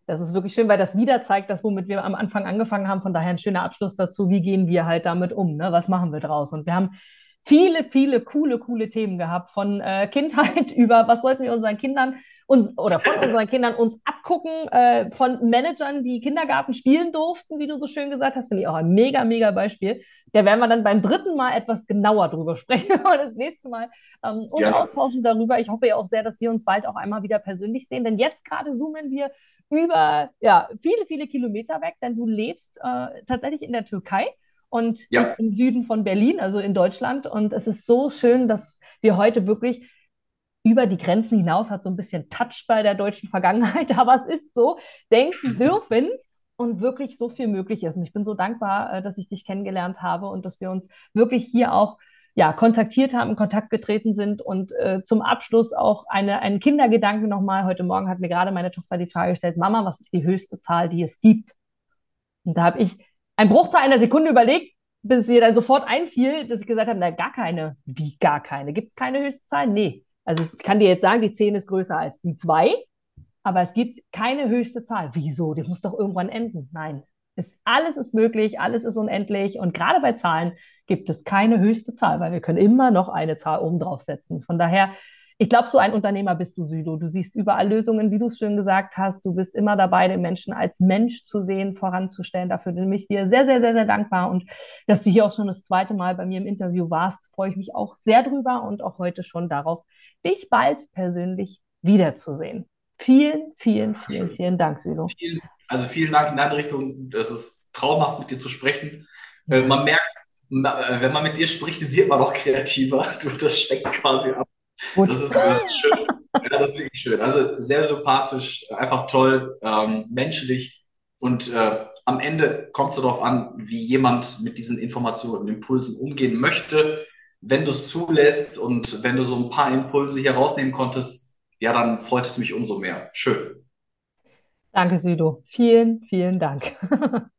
Das ist wirklich schön, weil das wieder zeigt, das, womit wir am Anfang angefangen haben. Von daher ein schöner Abschluss dazu. Wie gehen wir halt damit um? Ne? Was machen wir draus? Und wir haben viele, viele coole, coole Themen gehabt, von äh, Kindheit <laughs> über, was sollten wir unseren Kindern uns oder von unseren Kindern uns abgucken, äh, von Managern, die Kindergarten spielen durften, wie du so schön gesagt hast, finde ich auch ein mega, mega Beispiel. Da werden wir dann beim dritten Mal etwas genauer drüber <laughs> sprechen und das nächste Mal ähm, uns ja. austauschen darüber. Ich hoffe ja auch sehr, dass wir uns bald auch einmal wieder persönlich sehen, denn jetzt gerade zoomen wir über ja, viele, viele Kilometer weg, denn du lebst äh, tatsächlich in der Türkei und ja. im Süden von Berlin, also in Deutschland. Und es ist so schön, dass wir heute wirklich über die Grenzen hinaus hat so ein bisschen Touch bei der deutschen Vergangenheit, <laughs> aber es ist so, denken dürfen und wirklich so viel möglich ist. Und ich bin so dankbar, äh, dass ich dich kennengelernt habe und dass wir uns wirklich hier auch ja, kontaktiert haben, in Kontakt getreten sind und äh, zum Abschluss auch eine, einen Kindergedanken nochmal. Heute Morgen hat mir gerade meine Tochter die Frage gestellt, Mama, was ist die höchste Zahl, die es gibt? Und da habe ich ein Bruchteil einer Sekunde überlegt, bis es ihr dann sofort einfiel, dass ich gesagt habe, na, gar keine. Wie gar keine? Gibt es keine höchste Zahl? Nee. Also ich kann dir jetzt sagen, die 10 ist größer als die 2, aber es gibt keine höchste Zahl. Wieso? Die muss doch irgendwann enden. Nein. Es, alles ist möglich, alles ist unendlich und gerade bei Zahlen gibt es keine höchste Zahl, weil wir können immer noch eine Zahl oben draufsetzen. Von daher ich glaube, so ein Unternehmer bist du, Südo. Du siehst überall Lösungen, wie du es schön gesagt hast. Du bist immer dabei, den Menschen als Mensch zu sehen, voranzustellen. Dafür bin ich dir sehr, sehr, sehr, sehr dankbar. Und dass du hier auch schon das zweite Mal bei mir im Interview warst, freue ich mich auch sehr drüber und auch heute schon darauf, dich bald persönlich wiederzusehen. Vielen, vielen, vielen, vielen Dank, Südo. also vielen Dank in deine Richtung. Es ist traumhaft, mit dir zu sprechen. Äh, man merkt, äh, wenn man mit dir spricht, wird man auch kreativer. <laughs> Du, das steckt quasi ab. Das ist, das ist schön. Ja, das ist wirklich schön. Also sehr sympathisch, einfach toll, ähm, menschlich. Und äh, am Ende kommt es darauf an, wie jemand mit diesen Informationen und Impulsen umgehen möchte. Wenn du es zulässt und wenn du so ein paar Impulse hier rausnehmen konntest, ja, dann freut es mich umso mehr. Schön. Danke, Südo. Vielen, vielen Dank. <laughs>